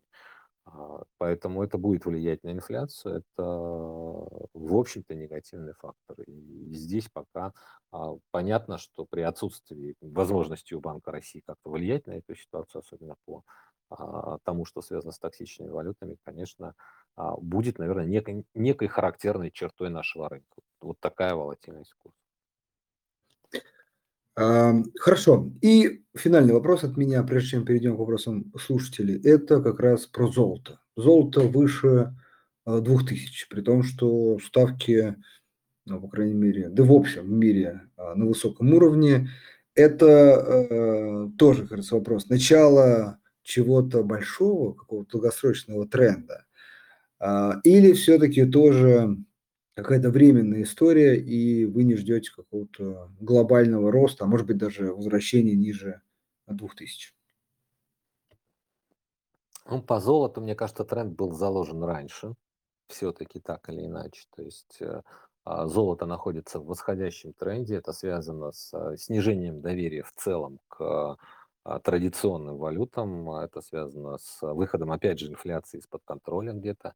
А, поэтому это будет влиять на инфляцию. Это, в общем-то, негативный фактор. И здесь пока а, понятно, что при отсутствии возможности у Банка России как-то влиять на эту ситуацию, особенно по а, тому, что связано с токсичными валютами, конечно, будет, наверное, некой, некой характерной чертой нашего рынка. Вот такая волатильность курса. Хорошо. И финальный вопрос от меня, прежде чем перейдем к вопросам слушателей. Это как раз про золото. Золото выше 2000, при том, что ставки, ну, по крайней мере, да в общем мире на высоком уровне. Это э, тоже, кажется, вопрос начала чего-то большого, какого-то долгосрочного тренда. Или все-таки тоже какая-то временная история, и вы не ждете какого-то глобального роста, а может быть даже возвращения ниже 2000? Ну, по золоту, мне кажется, тренд был заложен раньше, все-таки так или иначе. То есть э, а, золото находится в восходящем тренде, это связано с э, снижением доверия в целом к а, традиционным валютам, это связано с выходом, опять же, инфляции из-под контроля где-то.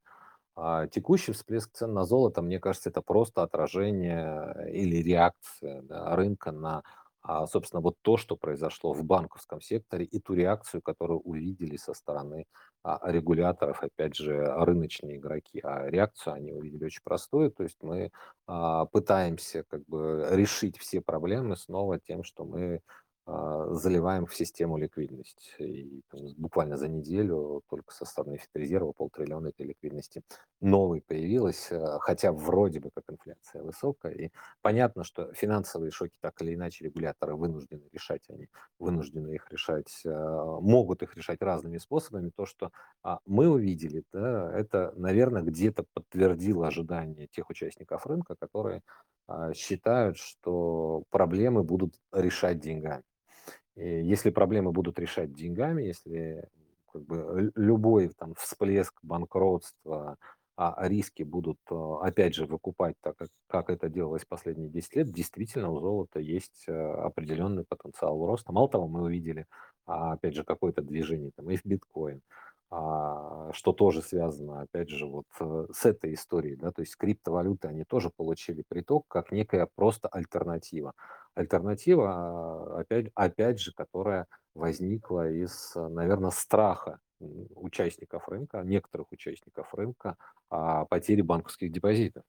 А текущий всплеск цен на золото, мне кажется, это просто отражение или реакция да, рынка на, а, собственно, вот то, что произошло в банковском секторе и ту реакцию, которую увидели со стороны а, регуляторов, опять же, рыночные игроки. А реакцию они увидели очень простую, то есть мы а, пытаемся как бы решить все проблемы снова тем, что мы заливаем в систему ликвидность. И буквально за неделю только со стороны Федрезерва полтриллиона этой ликвидности новой появилось, а, хотя вроде бы как инфляция высокая. И понятно, что финансовые шоки так или иначе регуляторы вынуждены решать, они вынуждены их решать, а, могут их решать разными способами. То, что мы увидели, да, это, наверное, где-то подтвердило ожидания тех участников рынка, которые считают, что проблемы будут решать деньгами. И если проблемы будут решать деньгами, если как бы любой там всплеск банкротства, а риски будут, а, опять же, выкупать так, как, как это делалось последние 10 лет, действительно у золота есть э, определенный потенциал роста. Мало того, мы увидели, а, опять же, какое-то движение там и в биткоин, а, что тоже связано, опять же, вот э, с этой историей, да, то есть криптовалюты, они тоже получили приток как некая просто альтернатива. Альтернатива, а, опять, опять же, которая возникла из, наверное, страха участников рынка, некоторых участников рынка, о потере банковских депозитов.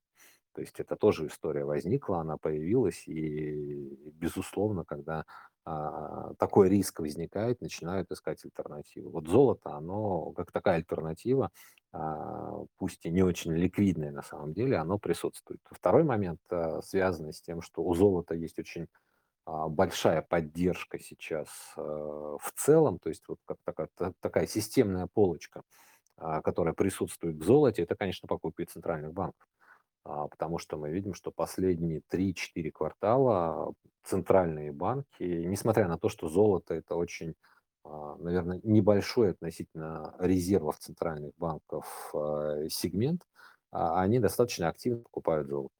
То есть это тоже история возникла, она появилась, и, безусловно, когда а, такой риск возникает, начинают искать альтернативу. Вот золото, оно как такая альтернатива, а, пусть и не очень ликвидная на самом деле, оно присутствует. Второй момент а, связанный с тем, что у золота есть очень а, большая поддержка сейчас а, в целом, то есть вот как такая, такая системная полочка, а, которая присутствует в золоте, это, конечно, покупки центральных банков. А, потому что мы видим, что последние 3-4 квартала центральные банки, несмотря на то, что золото это очень, а, наверное, небольшой относительно резервов центральных банков а, сегмент, они достаточно активно покупают золото.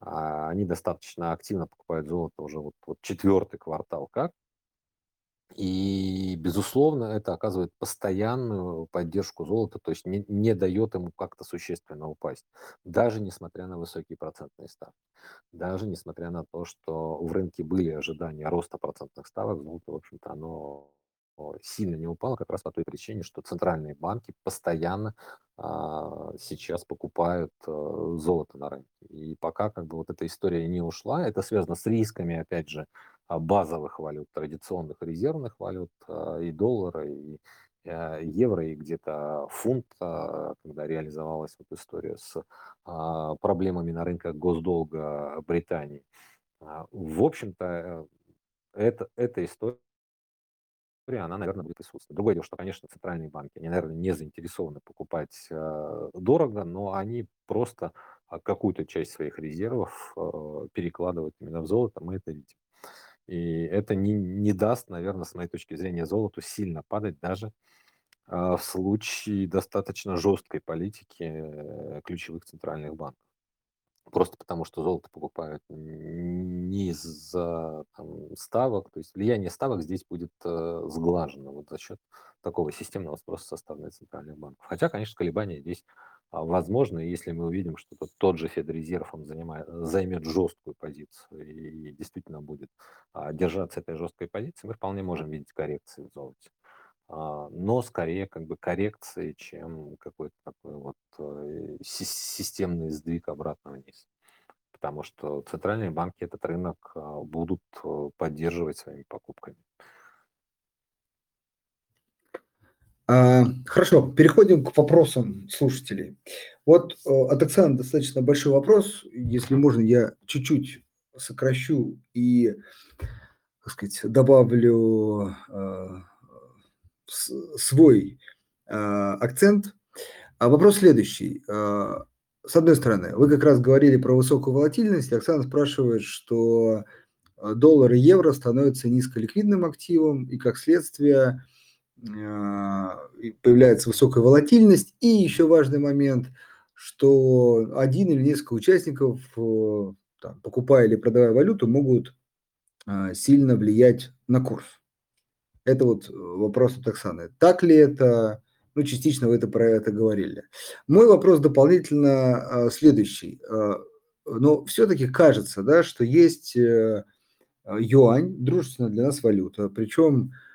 Они достаточно активно покупают золото уже вот, вот четвертый квартал как, и, безусловно, это оказывает постоянную поддержку золота, то есть не, не дает ему как-то существенно упасть, даже несмотря на высокие процентные ставки, даже несмотря на то, что в рынке были ожидания роста процентных ставок, золото, в общем-то, оно сильно не упало как раз по той причине, что центральные банки постоянно а, сейчас покупают а, золото на рынке. И пока как бы вот эта история не ушла, это связано с рисками, опять же, базовых валют, традиционных резервных валют, а, и доллара, и а, евро, и где-то фунт, когда реализовалась вот история с проблемами на рынках госдолга Британии. В общем-то, э, это, эта история она, наверное, будет присутствовать. Другое дело, что, конечно, центральные банки, они, наверное, не заинтересованы покупать дорого, но они просто какую-то часть своих резервов перекладывают именно в золото, мы это видим. И это не, не даст, наверное, с моей точки зрения, золоту сильно падать даже а, в случае достаточно жесткой политики э, ключевых центральных банков. просто потому что золото покупают не из-за там, ставок, то есть влияние ставок здесь будет э, сглажено вот за счет такого системного спроса со стороны центральных банков. Хотя, конечно, колебания здесь а, возможны, если мы увидим, что тот, же Федрезерв он занимает, займет жесткую позицию и действительно будет а, держаться этой жесткой позиции, мы вполне можем видеть коррекции в золоте. А, но скорее как бы коррекции, чем какой-то такой вот э, системный сдвиг обратно вниз. Потому что центральные банки этот рынок будут э, поддерживать своими покупками. А, хорошо, переходим к вопросам слушателей. Вот э, от Оксаны достаточно большой вопрос. Если можно, я чуть-чуть сокращу и, так сказать, добавлю свой а, акцент. А вопрос следующий. А, с одной стороны, вы как раз говорили про высокую волатильность. Оксана спрашивает, что а, доллар и евро становятся низколиквидным активом, и как следствие появляется высокая волатильность. И еще важный момент, что один или несколько участников, там, покупая или продавая валюту, могут сильно влиять на курс. Это вот э, вопрос от Оксаны. Так ли это? Ну, частично вы это про это говорили. Мой вопрос дополнительно следующий. Но все-таки кажется, да, что есть э, юань, дружественная для нас валюта, причем э,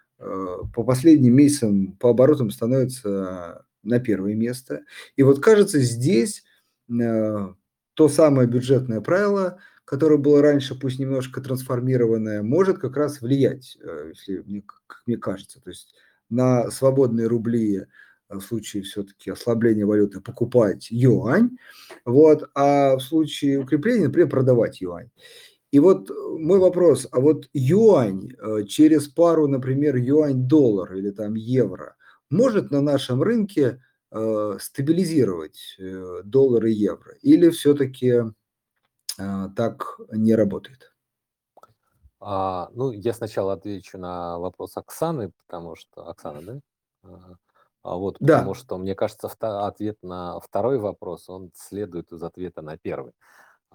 по последним месяцам по оборотам становится на первое место. И вот кажется, здесь то самое бюджетное правило – которое было раньше, пусть немножко трансформированное, может как раз влиять, э, если мне, как мне кажется. То есть на свободные рубли э, в случае все-таки ослабления валюты покупать юань, вот, а в случае укрепления, например, продавать юань. И вот мой вопрос, а вот юань э, через пару, например, юань-доллар или там евро, может на нашем рынке стабилизировать доллар и евро? Или все-таки так не работает. А, ну, я сначала отвечу на вопрос Оксаны, потому что Оксана, да? А, а вот, Да. потому что мне кажется, ответ на второй вопрос, он следует из ответа на первый.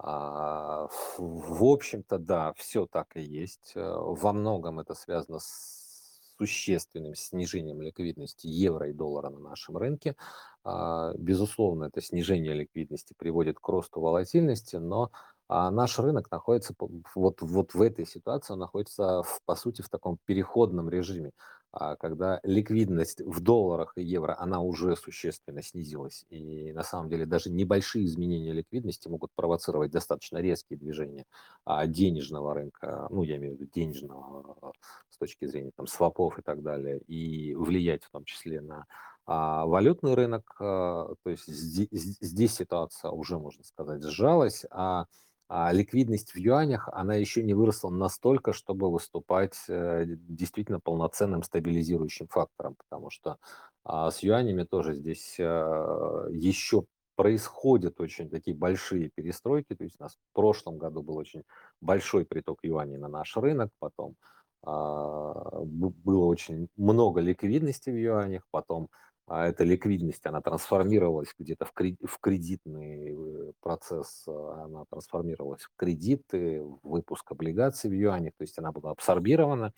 А, в общем-то, да, все так и есть. Э, во многом это связано с существенным снижением ликвидности евро и доллара на нашем рынке. А, безусловно, это снижение ликвидности приводит к росту волатильности, но а, наш рынок находится вот, вот в этой ситуации, он находится, в, по сути, в таком переходном режиме. А когда ликвидность в долларах и евро, она уже существенно снизилась. И на самом деле даже небольшие изменения ликвидности могут провоцировать достаточно резкие движения а, денежного рынка, ну, я имею в виду денежного с точки зрения там, свопов и так далее, и влиять в том числе на а, валютный рынок. То есть здесь ситуация уже, можно сказать, сжалась, а а ликвидность в юанях, она еще не выросла настолько, чтобы выступать э, действительно полноценным стабилизирующим фактором, потому что а, с юанями тоже здесь а, еще происходят очень такие большие перестройки. То есть у нас в прошлом году был очень большой приток юаней на наш рынок, потом а, было очень много ликвидности в юанях, потом а эта ликвидность, она трансформировалась где-то в, в кредитный э, процесс, а, она трансформировалась в кредиты, в выпуск облигаций в юанях, то есть она была абсорбирована.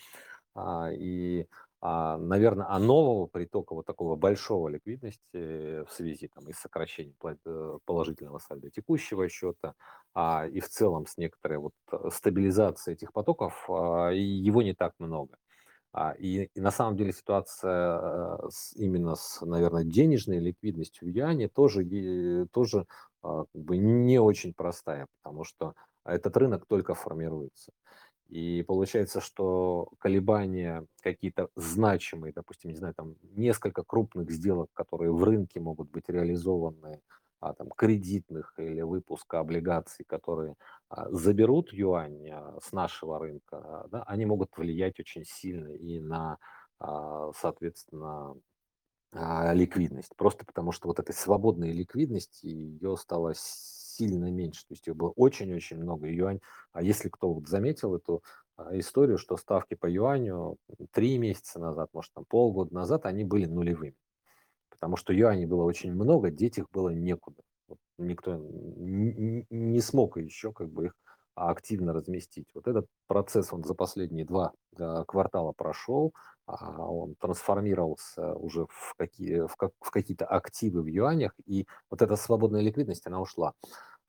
А, и, наверное, а нового притока вот такого большого ликвидности в связи там, и с сокращением э, положительного сальда текущего счета, и в целом с некоторой вот э, стабилизацией этих потоков, его не так много. А, и, и на самом деле ситуация э, с, именно с, наверное, денежной ликвидностью в Юане тоже, тоже а, как бы не очень простая, потому что этот рынок только формируется. И получается, что колебания какие-то значимые, допустим, не знаю, там несколько крупных сделок, которые в рынке могут быть реализованы а, там, кредитных или выпуска облигаций, которые а, заберут юань а, с нашего рынка, да, они могут влиять очень сильно и на, а, соответственно, а, ликвидность. Просто потому что вот этой свободной ликвидности ее стало сильно меньше. То есть ее было очень-очень много. Юань, а если кто вот заметил эту а, историю, что ставки по юаню три месяца назад, может там полгода назад, они были нулевыми потому что юаней было очень много, деть их было некуда. Вот никто не смог еще как бы их активно разместить. Вот этот процесс, он за последние два э, квартала прошел, а он трансформировался уже в, какие, в, как, в какие-то активы в юанях, и вот эта свободная ликвидность, она ушла.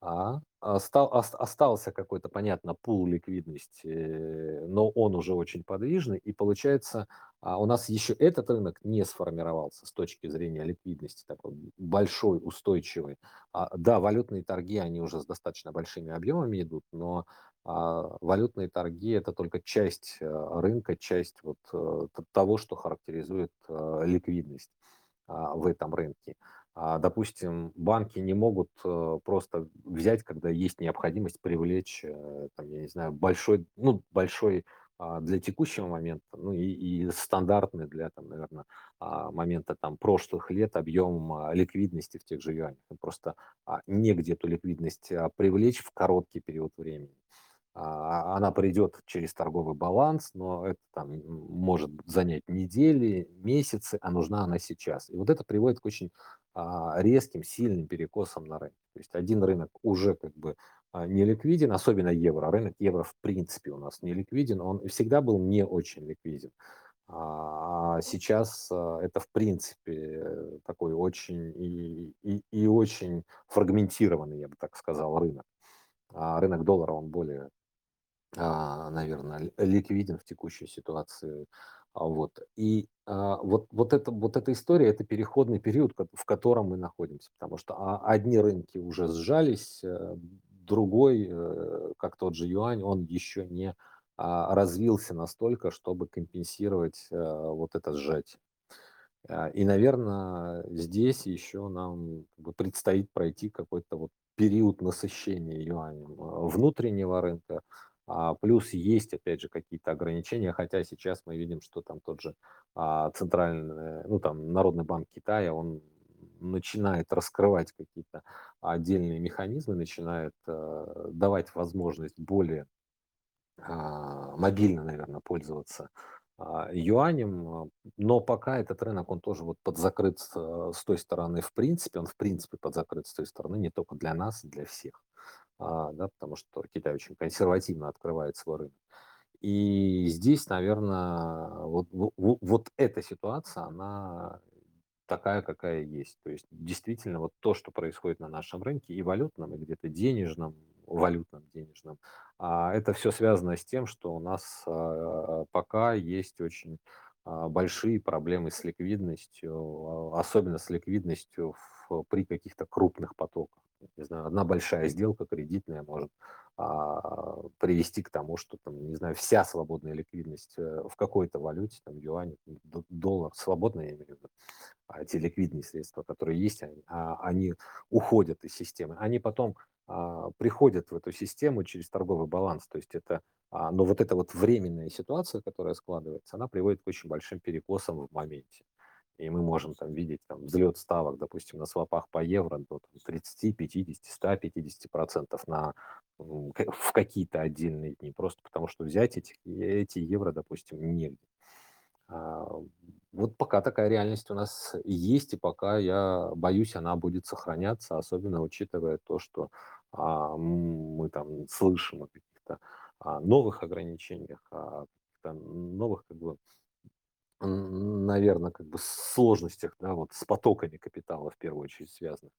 А, остал, остался какой-то, понятно, пул ликвидности, но он уже очень подвижный, и получается, а у нас еще этот рынок не сформировался с точки зрения ликвидности, такой большой, устойчивый. А, да, валютные торги, они уже с достаточно большими объемами идут, но валютные торги – это только часть э, рынка, часть вот э, того, что характеризует э, ликвидность в этом рынке. А, допустим, банки не могут э, просто взять, когда есть необходимость привлечь, э, там, я не знаю, большой, ну, большой а, для текущего момента, ну и, и стандартный для, там, наверное, а, момента там прошлых лет объем ликвидности в тех же юанях. Просто негде эту ликвидность привлечь в короткий период времени. А, она придет через торговый баланс, но это там может занять недели, месяцы, а нужна она сейчас. И вот это приводит к очень а, резким, сильным перекосам на рынке. То есть один рынок уже как бы а, не ликвиден, особенно евро. Рынок евро в принципе у нас не ликвиден, он всегда был не очень ликвиден. А сейчас это в принципе такой очень и, и, и очень фрагментированный, я бы так сказал, рынок. А рынок доллара, он более а, наверное, ликвиден в текущей ситуации. А, вот. И а, вот, вот, это, вот эта история, это переходный период, в котором мы находимся, потому что одни рынки уже сжались, э, другой, э, как тот же юань, он еще не развился настолько, чтобы компенсировать э, вот это сжатие. И, наверное, здесь еще нам предстоит пройти какой-то вот период насыщения юанем внутреннего рынка, а, плюс есть, опять же, какие-то ограничения, хотя сейчас мы видим, что там тот же а, центральный, ну там Народный банк Китая, он начинает раскрывать какие-то отдельные механизмы, начинает э, давать возможность более а, мобильно, наверное, пользоваться юанем, но пока этот рынок, он тоже вот подзакрыт с, с той стороны, в принципе, он в принципе подзакрыт с той стороны, не только для нас, для всех да, потому что Китай очень консервативно открывает свой рынок. И здесь, наверное, вот, вот, вот эта ситуация, она такая, какая есть. То есть действительно вот то, что происходит на нашем рынке, и валютном, и где-то денежном, валютном, денежном, а это все связано с тем, что у нас а, пока есть очень а, большие проблемы с ликвидностью, особенно с ликвидностью в, при каких-то крупных потоках не знаю, одна большая сделка кредитная может а, привести к тому, что там, не знаю, вся свободная ликвидность э, в какой-то валюте, там, юань, доллар, свободная, я имею в виду, а ликвидные средства, которые есть, они, а, они уходят из системы. Они потом а, приходят в эту систему через торговый баланс. То есть это, а, но вот эта вот временная ситуация, которая складывается, она приводит к очень большим перекосам в моменте и мы можем там видеть там, взлет ставок, допустим, на свопах по евро до там, 30, 50, 150 процентов на, в какие-то отдельные дни, просто потому что взять эти, эти евро, допустим, негде. А, вот пока такая реальность у нас есть, и пока я боюсь, она будет сохраняться, особенно учитывая то, что а, мы там слышим о каких-то а, новых ограничениях, о каких-то новых как бы, наверное, как бы сложностях, да, вот с потоками капитала в первую очередь связанных.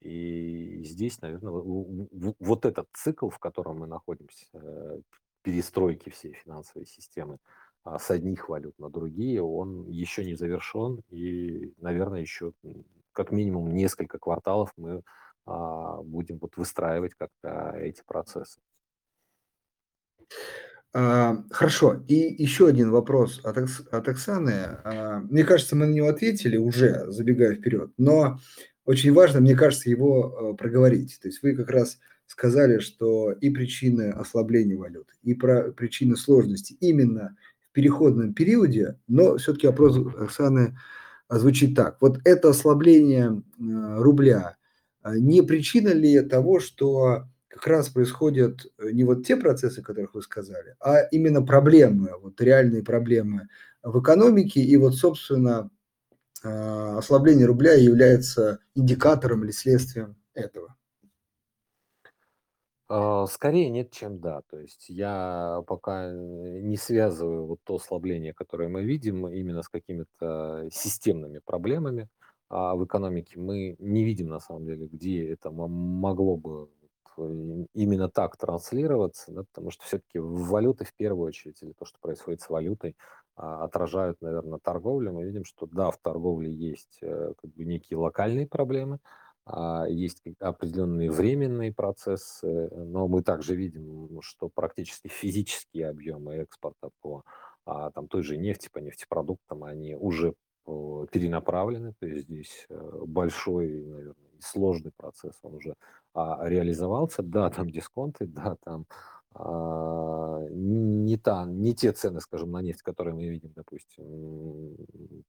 И здесь, наверное, вот этот цикл, в котором мы находимся, э, перестройки всей финансовой системы а, с одних валют на другие, он еще не завершен, и, наверное, еще как минимум несколько кварталов мы а, будем вот выстраивать как-то эти процессы. А, хорошо. И еще один вопрос от, от Оксаны. А, мне кажется, мы на него ответили уже, забегая вперед, но очень важно, мне кажется, его а, проговорить. То есть вы как раз сказали, что и причины ослабления валют, и про причины сложности именно в переходном периоде, но все-таки вопрос Оксаны звучит так. Вот это ослабление рубля не причина ли того, что как раз происходят э, не вот те процессы, о которых вы сказали, а именно проблемы, вот реальные проблемы в экономике. И вот, собственно, а, ослабление рубля является индикатором или следствием этого. А, скорее нет, чем да. То есть я пока, э, не связываю вот то ослабление, которое мы видим, именно с какими-то системными проблемами, а, в экономике. Мы не видим на самом деле, где это мо могло бы э, именно так транслироваться, да. Потому что всё-таки валюты в первую очередь, или то, что происходит с валютой, а, отражают, наверно, торговлю. Мы видим, что да, в торговле есть, э, как бы некие локальные проблемы, а, есть определенные временные процессы, но мы также видим, что практически физические объемы экспорта по, а, там той же нефти, по нефтепродуктам, они уже, э, перенаправлены. То есть здесь, э, большой, наверно, и сложный процесс, он уже, а, реализовался. Да, там дисконты, да, там, а, не та не те цены, скажем, на нефть, которые мы видим, допустим,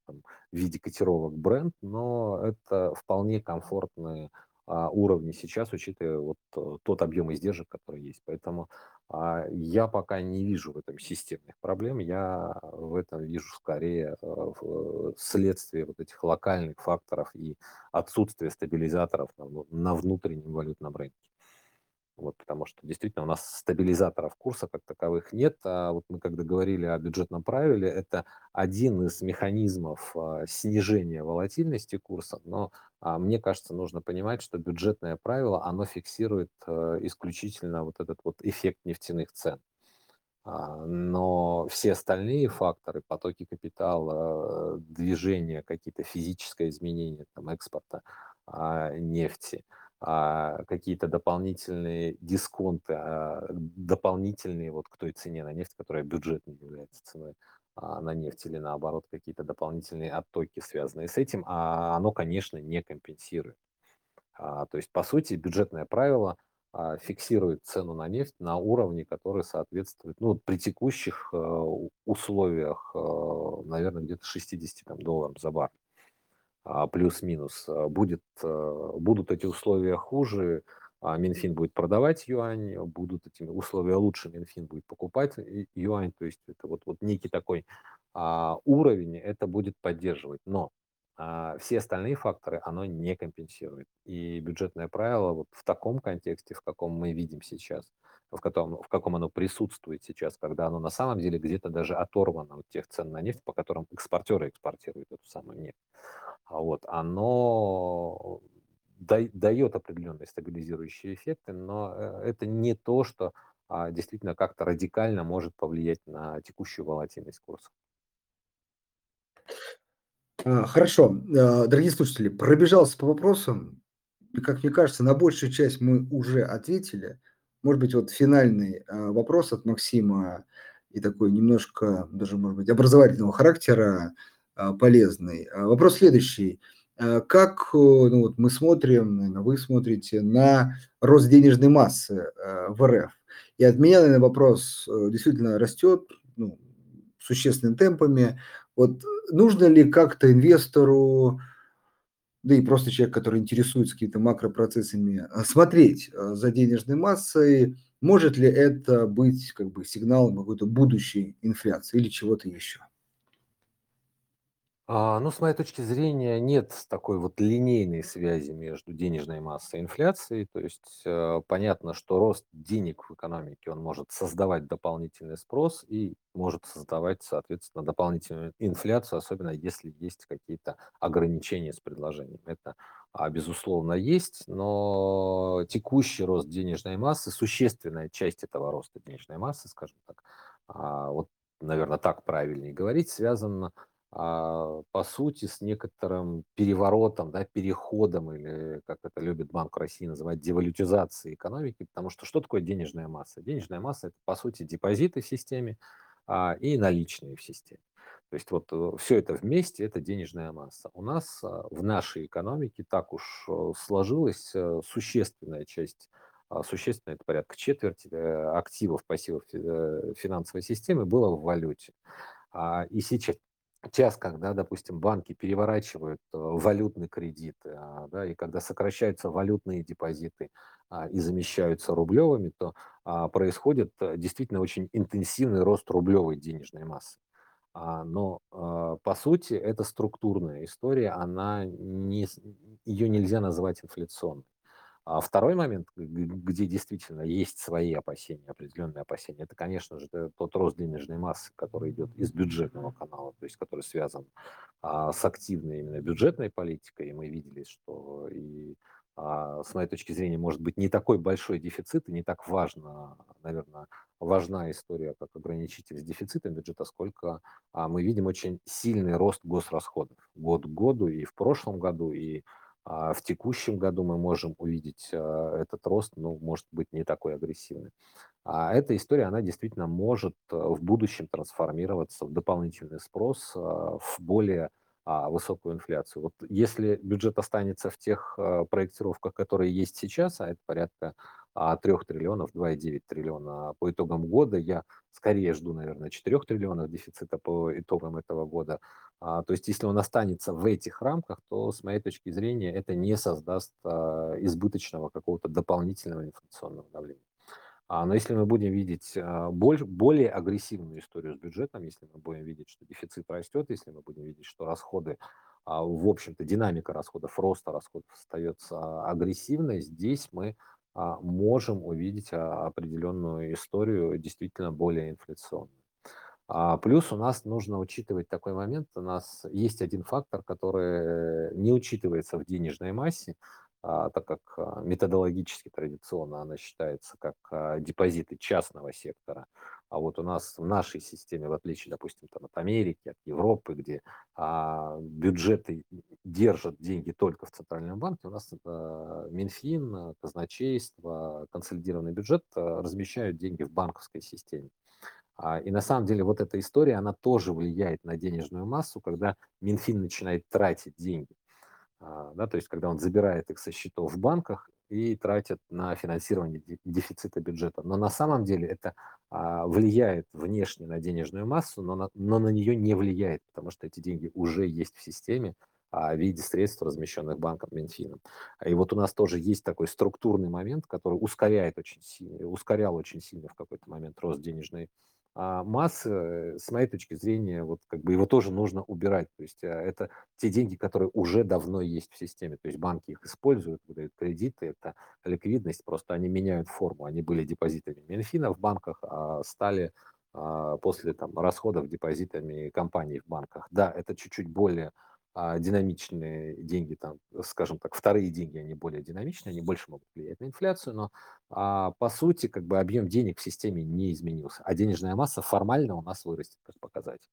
там в виде котировок Brent, но это вполне комфортные, а, уровни сейчас, учитывая вот тот объем издержек, который есть. Поэтому, а, я пока не вижу в этом системных проблем. Я в этом вижу скорее, э, в следствие вот этих локальных факторов и отсутствие стабилизаторов на на внутреннем валютном рынке. Вот, потому что действительно у нас стабилизаторов курса как таковых нет. А вот мы когда говорили о бюджетном правиле, это один из механизмов, а, снижения волатильности курса. Но, а, мне кажется, нужно понимать, что бюджетное правило, оно фиксирует, э, исключительно вот этот вот эффект нефтяных цен. А, но все остальные факторы, потоки капитала, движения, какие-то физическое изменение там экспорта, нефти, а, какие-то дополнительные дисконты, а, дополнительные вот к той цене на нефть, которая бюджетной является ценой, а, на нефть или наоборот какие-то дополнительные оттоки, связанные с этим, а, оно, конечно, не компенсирует. А, то есть, по сути, бюджетное правило, а, фиксирует цену на нефть на уровне, который соответствует, ну, при текущих, у условиях, э, наверно, где-то 60 там долларов за баррель, а, плюс-минус. А, будет, э, будут эти условия хуже, а, Минфин будет продавать юань, будут эти условия лучше, Минфин будет покупать юань. То есть это вот вот некий такой, а, уровень, это будет поддерживать. Но, а, все остальные факторы оно не компенсирует. И бюджетное правило вот в таком контексте, в каком мы видим сейчас, в котором в каком оно присутствует сейчас, когда оно на самом деле где-то даже оторвано от тех цен на нефть, по которым экспортеры экспортируют эту самую нефть. А, вот оно да даёт определенные стабилизирующие эффекты, но, э, это не то, что, а, действительно как-то радикально может повлиять на текущую волатильность курса. А, хорошо. Дорогие слушатели, пробежался по вопросам. И, как мне кажется, на большую часть мы уже ответили. Может быть, вот финальный, вопрос от Максима и такой немножко даже, может быть, образовательного характера, а, полезный. А, вопрос следующий. А, как, э, ну, вот мы смотрим, наверно, вы смотрите на рост денежной массы, в РФ? И от меня, наверно, вопрос, э, действительно растет, ну, существенными темпами. Вот нужно ли как-то инвестору, да и просто человек, который интересуется какими-то макропроцессами, смотреть, за денежной массой? Может ли это быть как бы сигналом какой-то будущей инфляции или чего-то еще? А, ну, с моей точки зрения, нет такой вот линейной связи между денежной массой и инфляцией. То есть, э, понятно, что рост денег в экономике, он может создавать дополнительный спрос и может создавать, соответственно, дополнительную инфляцию, особенно если есть какие-то ограничения с предложением. Это, а, безусловно, есть, но текущий рост денежной массы, существенная часть этого роста денежной массы, скажем так, а, вот, наверно, так правильнее говорить, связана, по сути, с некоторым переворотом, да, переходом или, как это любит Банк России называть, девалютизацией экономики. Потому что что такое денежная масса? Денежная масса- это, по сути, депозиты в системе, а, и наличные в системе. То есть вот, э, всё это вместе- это денежная масса. У нас, а, в нашей экономике так уж, э, сложилось, э, существенная часть, а, существенная- это порядка четверти, активов, пассивов, финансовой системы было в валюте. А, и сейча час, когда, допустим, банки переворачивают, э, валютный кредит, а, да, и когда сокращаются валютные депозиты, а, и замещаются рублевыми, то, а, происходит, э, действительно очень интенсивный рост рублевой денежной массы. Но, по сути, это структурная история, она не её нельзя назвать инфляционной. А второй момент, где действительно есть свои опасения, определенные опасения, это, конечно же, тот рост денежной массы, который идет из бюджетного канала, то есть который связан а, с активной именно бюджетной политикой. И мы видели, что и а, с моей точки зрения, может быть, не такой большой дефицит и не так важно, наверное, важна история как ограничитель с дефицитом бюджета, сколько а, мы видим очень сильный рост госрасходов год к году и в прошлом году, и а, в текущем году мы можем увидеть а, этот рост, ну, может быть, не такой агрессивный. А эта история, она действительно может э, в будущем трансформироваться в дополнительный спрос, а, в более а, высокую инфляцию. Вот если бюджет останется в тех проектировках, которые есть сейчас, а это порядка а, 3 триллионов, 2,9 триллиона по итогам года, я скорее жду, наверное, 4 триллионов дефицита по итогам этого года. А, то есть если он останется в этих рамках, то с моей точки зрения это не создаст а, избыточного какого-то дополнительного инфляционного давления. А, но если мы будем видеть а, более агрессивную историю с бюджетом, если мы будем видеть, что дефицит растет, если мы будем видеть, что расходы, в общем-то, динамика расходов, роста расходов остается агрессивной, здесь мы можем увидеть определенную историю действительно более инфляционную. Плюс у нас нужно учитывать такой момент, у нас есть один фактор, который не учитывается в денежной массе, а, так как а, методологически традиционно она считается как а, депозиты частного сектора. А вот у нас в нашей системе, в отличие, допустим, там, от Америки, от Европы, где а, бюджеты держат деньги только в Центральном банке, у нас а, Минфин, казначейство, консолидированный бюджет а, размещают деньги в банковской системе. И на самом деле вот эта история, она тоже влияет на денежную массу, когда Минфин начинает тратить деньги. А, да, то есть когда он забирает их со счетов в банках и тратит на финансирование дефицита бюджета. Но на самом деле это а, влияет внешне на денежную массу, но на, но на нее не влияет, потому что эти деньги уже есть в системе а, в виде средств, размещенных банком Минфином. И вот у нас тоже есть такой структурный момент, который ускоряет очень сильно, ускорял очень сильно в какой-то момент рост денежной а массы, с моей точки зрения, вот как бы его тоже нужно убирать. То есть а, это те деньги, которые уже давно есть в системе. То есть банки их используют, выдают кредиты, это ликвидность, просто они меняют форму. Они были депозитами Минфина в банках, а стали а, после там, расходов депозитами компаний в банках. Да, это чуть-чуть более а динамичные деньги, там, скажем так, вторые деньги, они более динамичные, они больше могут влиять на инфляцию, но а, по сути как бы объем денег в системе не изменился, а денежная масса формально у нас вырастет как показатель.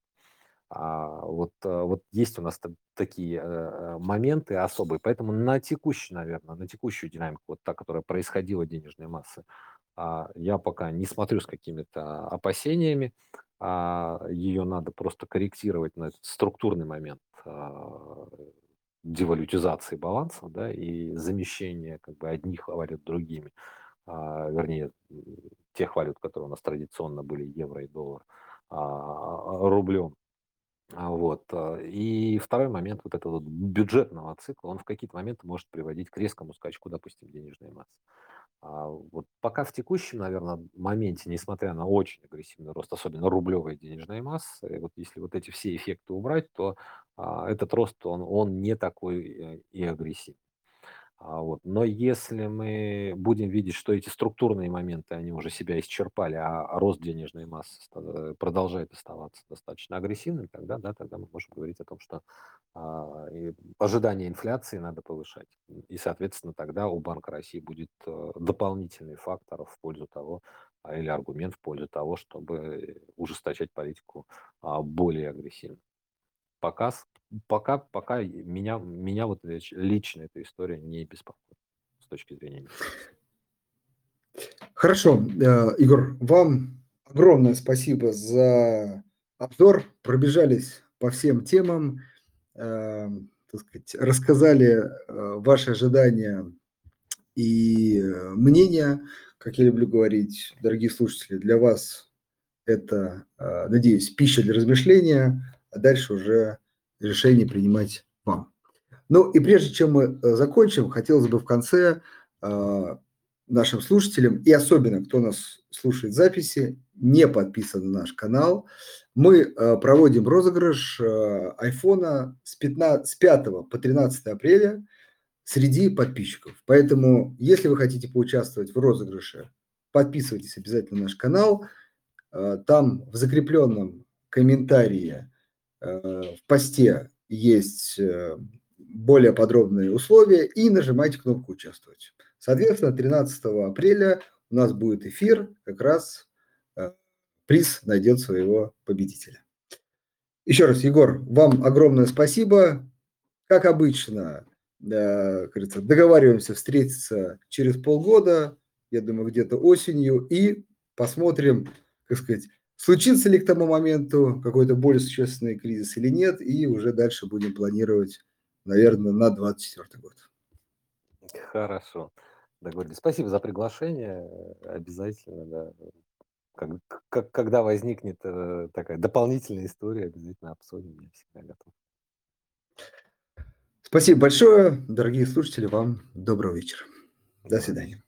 А, вот, а, вот есть у нас такие а, моменты особые, поэтому на текущую, наверное, на текущую динамику, вот та, которая происходила денежной массы, а, я пока не смотрю с какими-то опасениями, а ее надо просто корректировать на этот структурный момент девалютизации баланса, да, и замещения как бы одних валют другими, а, вернее, тех валют, которые у нас традиционно были евро и доллар, а, рублем. А, вот. И второй момент вот этого вот бюджетного цикла, он в какие-то моменты может приводить к резкому скачку, допустим, денежной массы. А вот пока в текущем, наверное, моменте, несмотря на очень агрессивный рост, особенно рублевой денежной массы, вот если вот эти все эффекты убрать, то этот рост, он, он не такой э, и агрессивный. А вот. Но если мы будем видеть, что эти структурные моменты, они уже себя исчерпали, а рост денежной массы э, продолжает оставаться достаточно агрессивным, тогда, да, тогда мы можем говорить о том, что а, ожидание инфляции надо повышать. И, соответственно, тогда у Банка России будет э, дополнительный фактор в пользу того, а, или аргумент в пользу того, чтобы ужесточать политику а, более агрессивно. Пока пока, пока меня, меня вот лично эта история не беспокоит с точки зрения. Хорошо, э, Игорь, вам огромное спасибо за обзор. Пробежались по всем темам, э, так сказать, рассказали э, ваши ожидания и мнения. Как я люблю говорить, дорогие слушатели, для вас это, надеюсь, пища для размышления, а дальше уже решение принимать вам. Ну и прежде чем мы э, закончим, хотелось бы в конце э, нашим слушателям и особенно, кто нас слушает записи, не подписан на наш канал, мы э, проводим розыгрыш айфона с, 15, с 5 по 13 апреля среди подписчиков. Поэтому, если вы хотите поучаствовать в розыгрыше, подписывайтесь обязательно на наш канал. Там в закрепленном комментарии в посте есть э, более подробные условия и нажимайте кнопку «Участвовать». Соответственно, 13 апреля у нас будет эфир, как раз приз найдет своего победителя. Еще раз, Егор, вам огромное спасибо. Как обычно, да, кажется, договариваемся встретиться через полгода, я думаю, где-то осенью, и посмотрим, как сказать, случится ли к тому моменту какой-то более существенный кризис или нет, и уже дальше будем планировать, наверное, на 2024 год. Хорошо. Договорились. Спасибо за приглашение. Обязательно, да. Как, как, когда возникнет э, такая дополнительная история, обязательно обсудим. Я всегда готов. Спасибо большое, дорогие слушатели. Вам доброго вечера. До свидания.